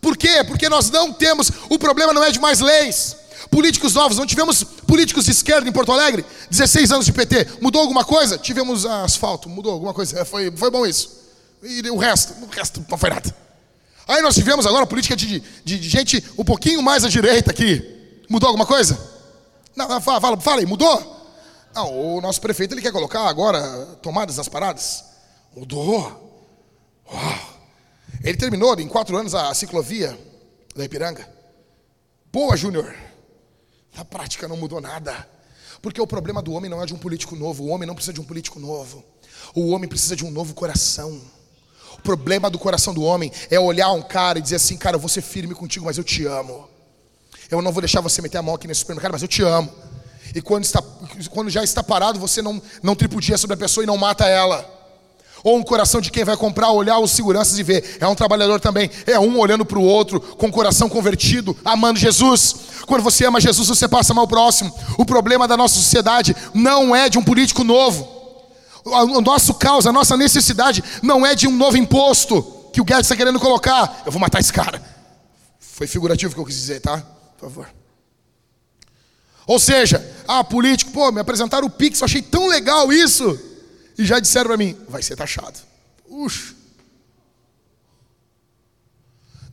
Por quê? Porque nós não temos. O problema não é de mais leis. Políticos novos, não tivemos políticos de esquerda em Porto Alegre? 16 anos de PT. Mudou alguma coisa? Tivemos asfalto, mudou alguma coisa. É, foi, foi bom isso. E o resto, o resto não foi nada. Aí nós tivemos agora política de, de, de gente um pouquinho mais à direita aqui. Mudou alguma coisa? Não, fala, fala, fala aí, mudou? Não, o nosso prefeito ele quer colocar agora tomadas nas paradas. Mudou. Uau. Ele terminou em quatro anos a ciclovia da Ipiranga. Boa, Júnior. Na prática não mudou nada. Porque o problema do homem não é de um político novo. O homem não precisa de um político novo. O homem precisa de um novo coração. O problema do coração do homem é olhar um cara e dizer assim: Cara, eu vou ser firme contigo, mas eu te amo. Eu não vou deixar você meter a mão aqui nesse supermercado, mas eu te amo. E quando, está, quando já está parado, você não, não tripudia sobre a pessoa e não mata ela. Ou um coração de quem vai comprar, olhar os seguranças e ver. É um trabalhador também. É um olhando para o outro, com o coração convertido, amando Jesus. Quando você ama Jesus, você passa mal próximo. O problema da nossa sociedade não é de um político novo. O nosso causa, a nossa necessidade não é de um novo imposto que o Guedes está querendo colocar. Eu vou matar esse cara. Foi figurativo que eu quis dizer, tá? Por favor. Ou seja, ah, político, pô, me apresentaram o Pix, eu achei tão legal isso. E já disseram para mim, vai ser taxado. Ux.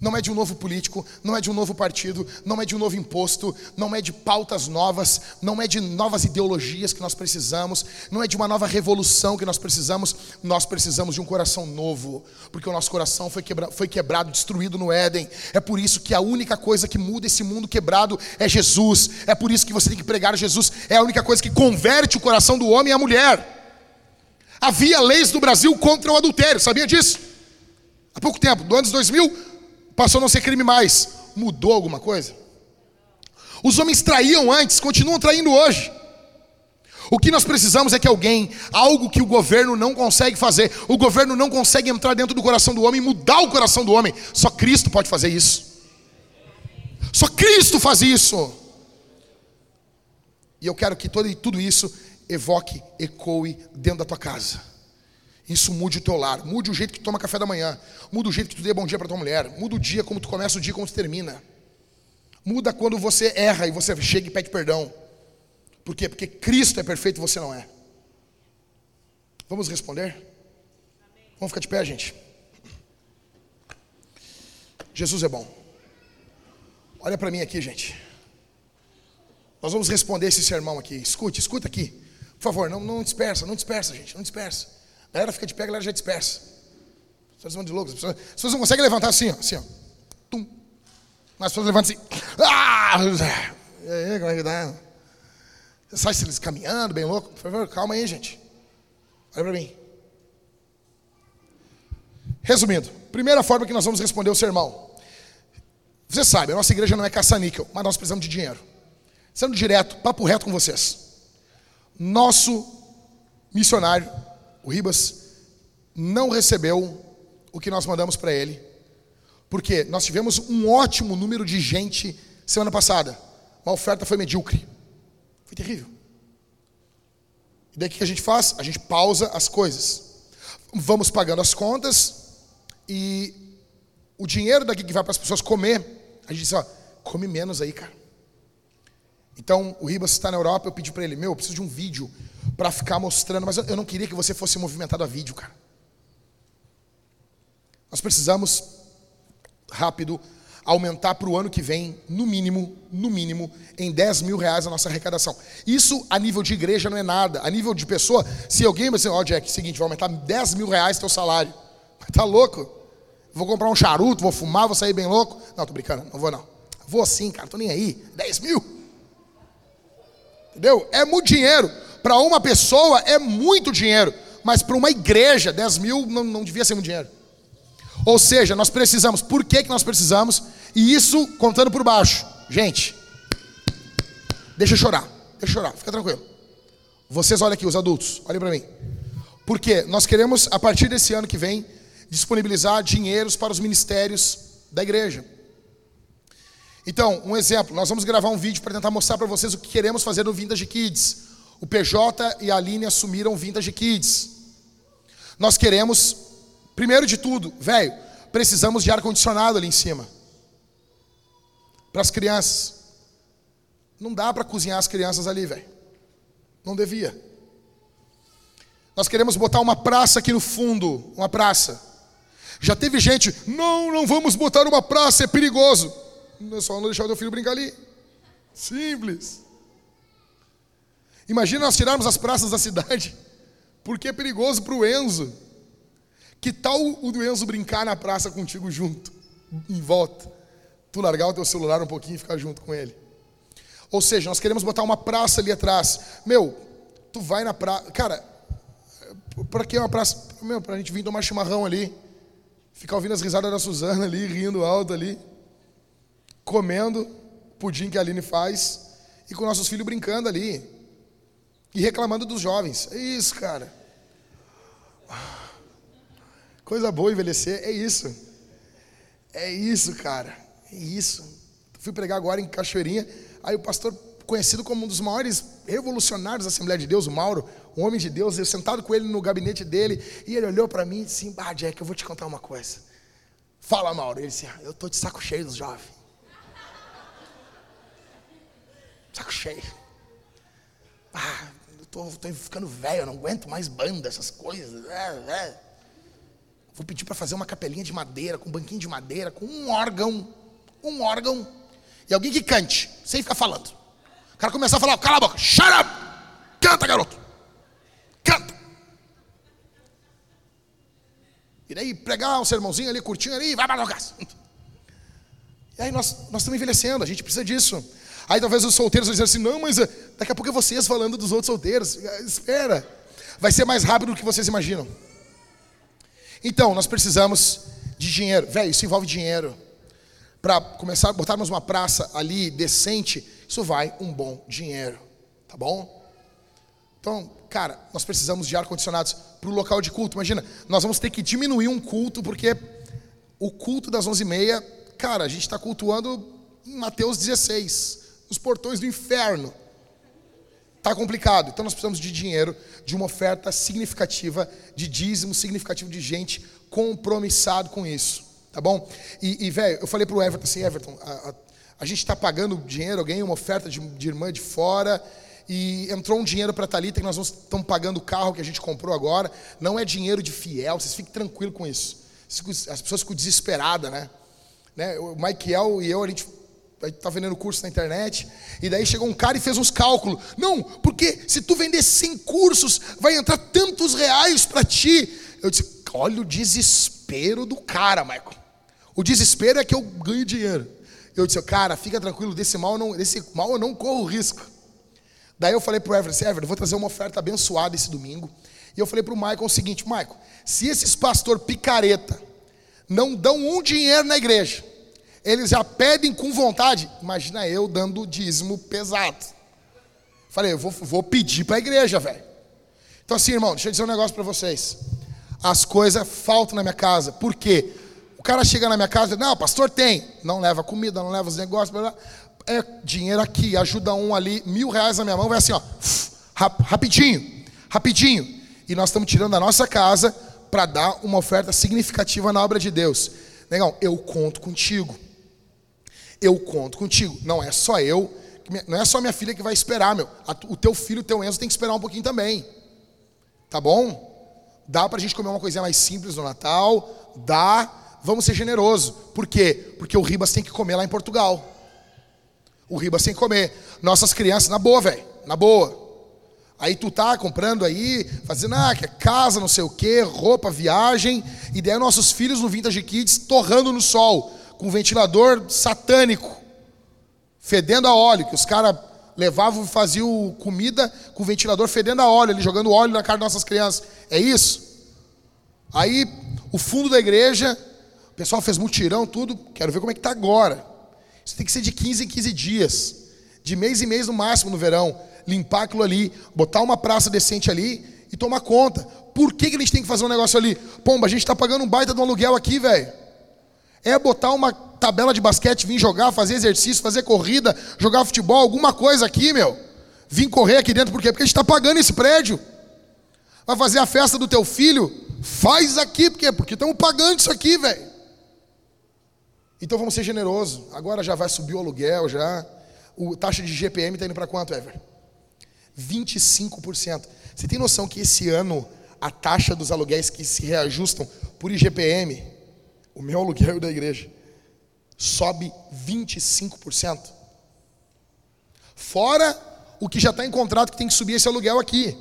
Não é de um novo político, não é de um novo partido, não é de um novo imposto, não é de pautas novas, não é de novas ideologias que nós precisamos, não é de uma nova revolução que nós precisamos, nós precisamos de um coração novo, porque o nosso coração foi, quebra, foi quebrado, destruído no Éden. É por isso que a única coisa que muda esse mundo quebrado é Jesus. É por isso que você tem que pregar Jesus, é a única coisa que converte o coração do homem à mulher. Havia leis no Brasil contra o adultério, sabia disso? Há pouco tempo, no ano 2000, passou a não ser crime mais. Mudou alguma coisa? Os homens traíam antes, continuam traindo hoje. O que nós precisamos é que alguém, algo que o governo não consegue fazer, o governo não consegue entrar dentro do coração do homem, mudar o coração do homem. Só Cristo pode fazer isso. Só Cristo faz isso. E eu quero que todo, tudo isso evoque, ecoe dentro da tua casa. Isso mude o teu lar, mude o jeito que tu toma café da manhã, muda o jeito que tu dê bom dia para tua mulher, muda o dia como tu começa o dia, como tu termina. Muda quando você erra e você chega e pede perdão. Por quê? Porque Cristo é perfeito e você não é. Vamos responder? Vamos ficar de pé, gente. Jesus é bom. Olha para mim aqui, gente. Nós vamos responder esse sermão aqui. Escute, escuta aqui. Por favor, não, não dispersa, não dispersa, gente, não dispersa. A galera fica de pé, a galera já dispersa. As pessoas vão de loucos. As pessoas, não conseguem levantar assim, ó, assim, ó. Tum. As pessoas levantam assim. Ah! E aí, como é que dá? Sai eles caminhando, bem louco. Por favor, calma aí, gente. Olha para mim. Resumindo, primeira forma que nós vamos responder o sermão. Você sabe, a nossa igreja não é caça-níquel, mas nós precisamos de dinheiro. Sendo direto, papo reto com vocês. Nosso missionário o Ribas não recebeu o que nós mandamos para ele, porque nós tivemos um ótimo número de gente semana passada. A oferta foi medíocre. Foi terrível. E daí o que a gente faz? A gente pausa as coisas. Vamos pagando as contas e o dinheiro daqui que vai para as pessoas comer, a gente diz, ó, come menos aí, cara. Então, o Ribas está na Europa, eu pedi para ele, meu, eu preciso de um vídeo para ficar mostrando, mas eu não queria que você fosse movimentado a vídeo, cara. Nós precisamos, rápido, aumentar para o ano que vem, no mínimo, no mínimo, em 10 mil reais a nossa arrecadação. Isso a nível de igreja não é nada. A nível de pessoa, se alguém vai dizer, ó, oh, Jack, seguinte, vai aumentar 10 mil reais teu salário. Tá louco? Vou comprar um charuto, vou fumar, vou sair bem louco. Não, tô brincando, não vou não. Vou sim, cara, tô nem aí. 10 mil. Entendeu? É muito dinheiro. Para uma pessoa é muito dinheiro. Mas para uma igreja, 10 mil não, não devia ser muito dinheiro. Ou seja, nós precisamos. Por que, que nós precisamos? E isso contando por baixo. Gente, deixa eu chorar. Deixa eu chorar, fica tranquilo. Vocês olhem aqui, os adultos, olhem para mim. Porque nós queremos, a partir desse ano que vem, disponibilizar dinheiros para os ministérios da igreja. Então, um exemplo, nós vamos gravar um vídeo para tentar mostrar para vocês o que queremos fazer no Vintage Kids. O PJ e a Aline assumiram o Vintage Kids. Nós queremos, primeiro de tudo, velho, precisamos de ar-condicionado ali em cima. Para as crianças. Não dá para cozinhar as crianças ali, velho. Não devia. Nós queremos botar uma praça aqui no fundo, uma praça. Já teve gente, não, não vamos botar uma praça, é perigoso. É só não deixar o teu filho brincar ali. Simples. Imagina nós tirarmos as praças da cidade, porque é perigoso para o Enzo. Que tal o do Enzo brincar na praça contigo junto, em volta? Tu largar o teu celular um pouquinho e ficar junto com ele. Ou seja, nós queremos botar uma praça ali atrás. Meu, tu vai na praça. Cara, para que uma praça? Meu, para a gente vir tomar chimarrão ali. Ficar ouvindo as risadas da Suzana ali, rindo alto ali comendo pudim que a Aline faz e com nossos filhos brincando ali e reclamando dos jovens. É isso, cara. Coisa boa envelhecer, é isso. É isso, cara. É isso. Fui pregar agora em Cachoeirinha, aí o pastor conhecido como um dos maiores revolucionários da Assembleia de Deus, o Mauro, um homem de Deus, eu sentado com ele no gabinete dele, e ele olhou para mim e disse: "Ah, Jack, eu vou te contar uma coisa". Fala, Mauro. Ele disse: ah, "Eu tô de saco cheio dos jovens". Saco cheio. Ah, eu tô, tô ficando velho, eu não aguento mais banda, essas coisas. É, é. Vou pedir para fazer uma capelinha de madeira, com um banquinho de madeira, com um órgão. Um órgão. E alguém que cante, sem ficar falando. O cara começar a falar, cala a boca, shut up! Canta, garoto! Canta! E daí pregar um sermãozinho ali, curtinho ali, vai para a casa. E aí nós, nós estamos envelhecendo, a gente precisa disso. Aí talvez os solteiros vão dizer assim: não, mas eh, daqui a pouco é vocês falando dos outros solteiros. Eh, espera, vai ser mais rápido do que vocês imaginam. Então, nós precisamos de dinheiro. Velho, isso envolve dinheiro. Para começar, botarmos uma praça ali decente, isso vai um bom dinheiro. Tá bom? Então, cara, nós precisamos de ar-condicionados para o local de culto. Imagina, nós vamos ter que diminuir um culto, porque o culto das 11h30, cara, a gente está cultuando em Mateus 16 os portões do inferno. Tá complicado. Então nós precisamos de dinheiro, de uma oferta significativa, de dízimo significativo de gente compromissado com isso. Tá bom? E, e velho, eu falei pro Everton assim, Everton, a, a, a gente está pagando dinheiro, ganhei uma oferta de, de irmã de fora, e entrou um dinheiro para a Thalita que nós estamos pagando o carro que a gente comprou agora. Não é dinheiro de fiel, vocês fiquem tranquilos com isso. As pessoas ficam desesperadas, né? né? O Michael e eu, a gente está vendendo curso na internet, e daí chegou um cara e fez uns cálculos. Não, porque se tu vender 100 cursos, vai entrar tantos reais para ti. Eu disse, olha o desespero do cara, Michael. O desespero é que eu ganho dinheiro. Eu disse, cara, fica tranquilo, desse mal, não, desse mal eu não corro risco. Daí eu falei para o Everton, Everton, vou trazer uma oferta abençoada esse domingo. E eu falei para o Michael o seguinte, Michael, se esses pastor picareta não dão um dinheiro na igreja, eles já pedem com vontade. Imagina eu dando dízimo pesado. Falei, eu vou, vou pedir para a igreja, velho. Então, assim, irmão, deixa eu dizer um negócio para vocês. As coisas faltam na minha casa. Por quê? O cara chega na minha casa e diz, não, pastor tem. Não leva comida, não leva os negócios. Blá, blá. É dinheiro aqui, ajuda um ali, mil reais na minha mão, vai assim, ó. Rapidinho, rapidinho. E nós estamos tirando da nossa casa para dar uma oferta significativa na obra de Deus. Negão, eu conto contigo eu conto contigo. Não é só eu, não é só minha filha que vai esperar, meu. O teu filho, o teu Enzo tem que esperar um pouquinho também. Tá bom? Dá para a gente comer uma coisinha mais simples no Natal? Dá. Vamos ser generosos. Por quê? Porque o Ribas tem que comer lá em Portugal. O Ribas tem que comer. Nossas crianças, na boa, velho. Na boa. Aí tu tá comprando aí, fazendo, ah, que é casa, não sei o quê, roupa, viagem. E daí nossos filhos no Vintage Kids torrando no sol com um ventilador satânico, fedendo a óleo, que os caras levavam e faziam comida com ventilador fedendo a óleo, ali jogando óleo na cara das nossas crianças. É isso? Aí, o fundo da igreja, o pessoal fez mutirão, tudo. Quero ver como é que está agora. Isso tem que ser de 15 em 15 dias, de mês em mês no máximo no verão. Limpar aquilo ali, botar uma praça decente ali e tomar conta. Por que, que a gente tem que fazer um negócio ali? Pomba, a gente está pagando um baita de um aluguel aqui, velho. É botar uma tabela de basquete, vir jogar, fazer exercício, fazer corrida, jogar futebol, alguma coisa aqui, meu. Vim correr aqui dentro, por quê? Porque a gente está pagando esse prédio. Vai fazer a festa do teu filho? Faz aqui, por quê? Porque estamos pagando isso aqui, velho. Então vamos ser generosos. Agora já vai subir o aluguel, já. O taxa de GPM está indo para quanto, Ever? 25%. Você tem noção que esse ano a taxa dos aluguéis que se reajustam por IGPM o meu aluguel da igreja sobe 25%. Fora o que já está em contrato que tem que subir esse aluguel aqui.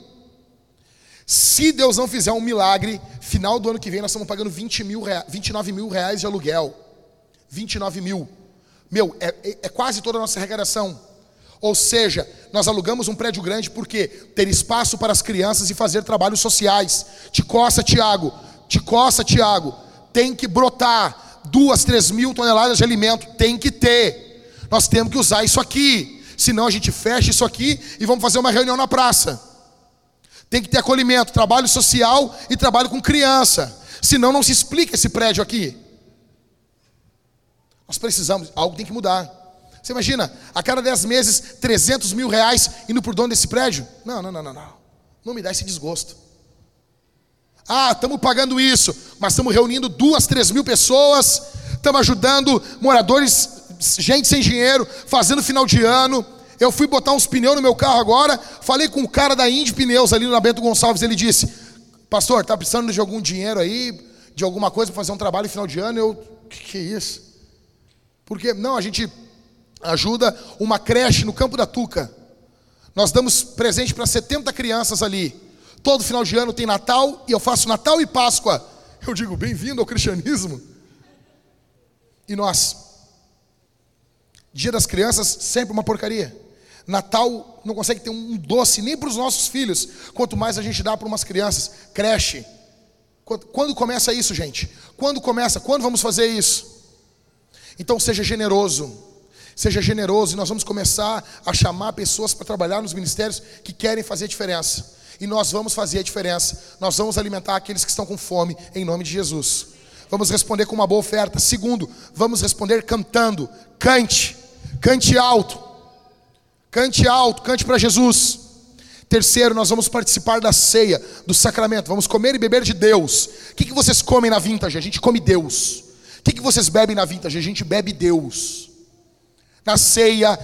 Se Deus não fizer um milagre, final do ano que vem nós estamos pagando 20 mil 29 mil reais de aluguel. 29 mil. Meu, é, é, é quase toda a nossa arrecadação. Ou seja, nós alugamos um prédio grande porque ter espaço para as crianças e fazer trabalhos sociais. Te coça, Tiago. Te coça, Tiago tem que brotar duas, três mil toneladas de alimento, tem que ter. Nós temos que usar isso aqui, senão a gente fecha isso aqui e vamos fazer uma reunião na praça. Tem que ter acolhimento, trabalho social e trabalho com criança, senão não se explica esse prédio aqui. Nós precisamos, algo tem que mudar. Você imagina, a cada dez meses, 300 mil reais indo por dono desse prédio? Não, não, não, não, não. Não me dá esse desgosto. Ah, estamos pagando isso, mas estamos reunindo duas, três mil pessoas, estamos ajudando moradores, gente sem dinheiro, fazendo final de ano. Eu fui botar uns pneus no meu carro agora, falei com o cara da Indy Pneus ali no Bento Gonçalves, ele disse: Pastor, está precisando de algum dinheiro aí, de alguma coisa para fazer um trabalho final de ano? Eu, que, que é isso? Porque, não, a gente ajuda uma creche no Campo da Tuca. Nós damos presente para 70 crianças ali. Todo final de ano tem Natal e eu faço Natal e Páscoa. Eu digo, bem-vindo ao cristianismo. E nós? Dia das crianças, sempre uma porcaria. Natal não consegue ter um doce nem para os nossos filhos, quanto mais a gente dá para umas crianças. Creche. Quando começa isso, gente? Quando começa? Quando vamos fazer isso? Então seja generoso. Seja generoso e nós vamos começar a chamar pessoas para trabalhar nos ministérios que querem fazer diferença e nós vamos fazer a diferença. Nós vamos alimentar aqueles que estão com fome em nome de Jesus. Vamos responder com uma boa oferta. Segundo, vamos responder cantando. Cante, cante alto. Cante alto, cante para Jesus. Terceiro, nós vamos participar da ceia, do sacramento. Vamos comer e beber de Deus. O que, que vocês comem na vintage? A gente come Deus. O que, que vocês bebem na vintage? A gente bebe Deus. Na ceia,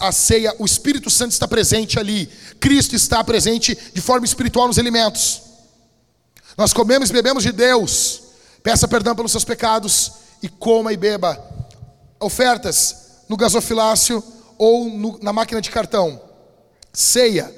a ceia, o Espírito Santo está presente ali. Cristo está presente de forma espiritual nos alimentos. Nós comemos e bebemos de Deus. Peça perdão pelos seus pecados e coma e beba. Ofertas no gasofilácio ou no, na máquina de cartão. Ceia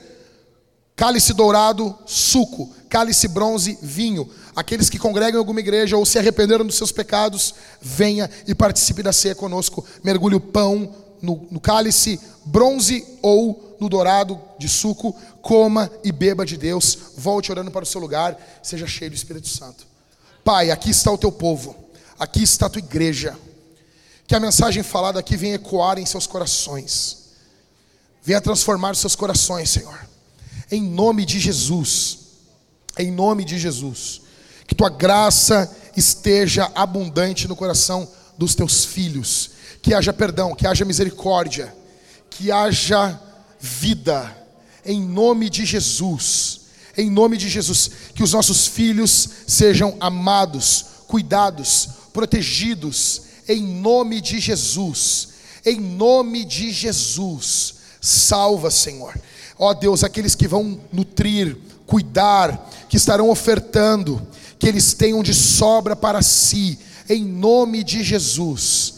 cálice dourado, suco, cálice bronze, vinho. Aqueles que congregam em alguma igreja ou se arrependeram dos seus pecados, venha e participe da ceia conosco. Mergulhe o pão no, no cálice bronze ou no dourado de suco, coma e beba de Deus. Volte orando para o seu lugar, seja cheio do Espírito Santo. Pai, aqui está o teu povo, aqui está a tua igreja. Que a mensagem falada aqui venha ecoar em seus corações, venha transformar os seus corações, Senhor em nome de Jesus. Em nome de Jesus. Que tua graça esteja abundante no coração dos teus filhos. Que haja perdão, que haja misericórdia, que haja vida. Em nome de Jesus. Em nome de Jesus. Que os nossos filhos sejam amados, cuidados, protegidos. Em nome de Jesus. Em nome de Jesus. Salva, Senhor. Ó Deus, aqueles que vão nutrir, cuidar, que estarão ofertando, que eles tenham de sobra para si, em nome de Jesus,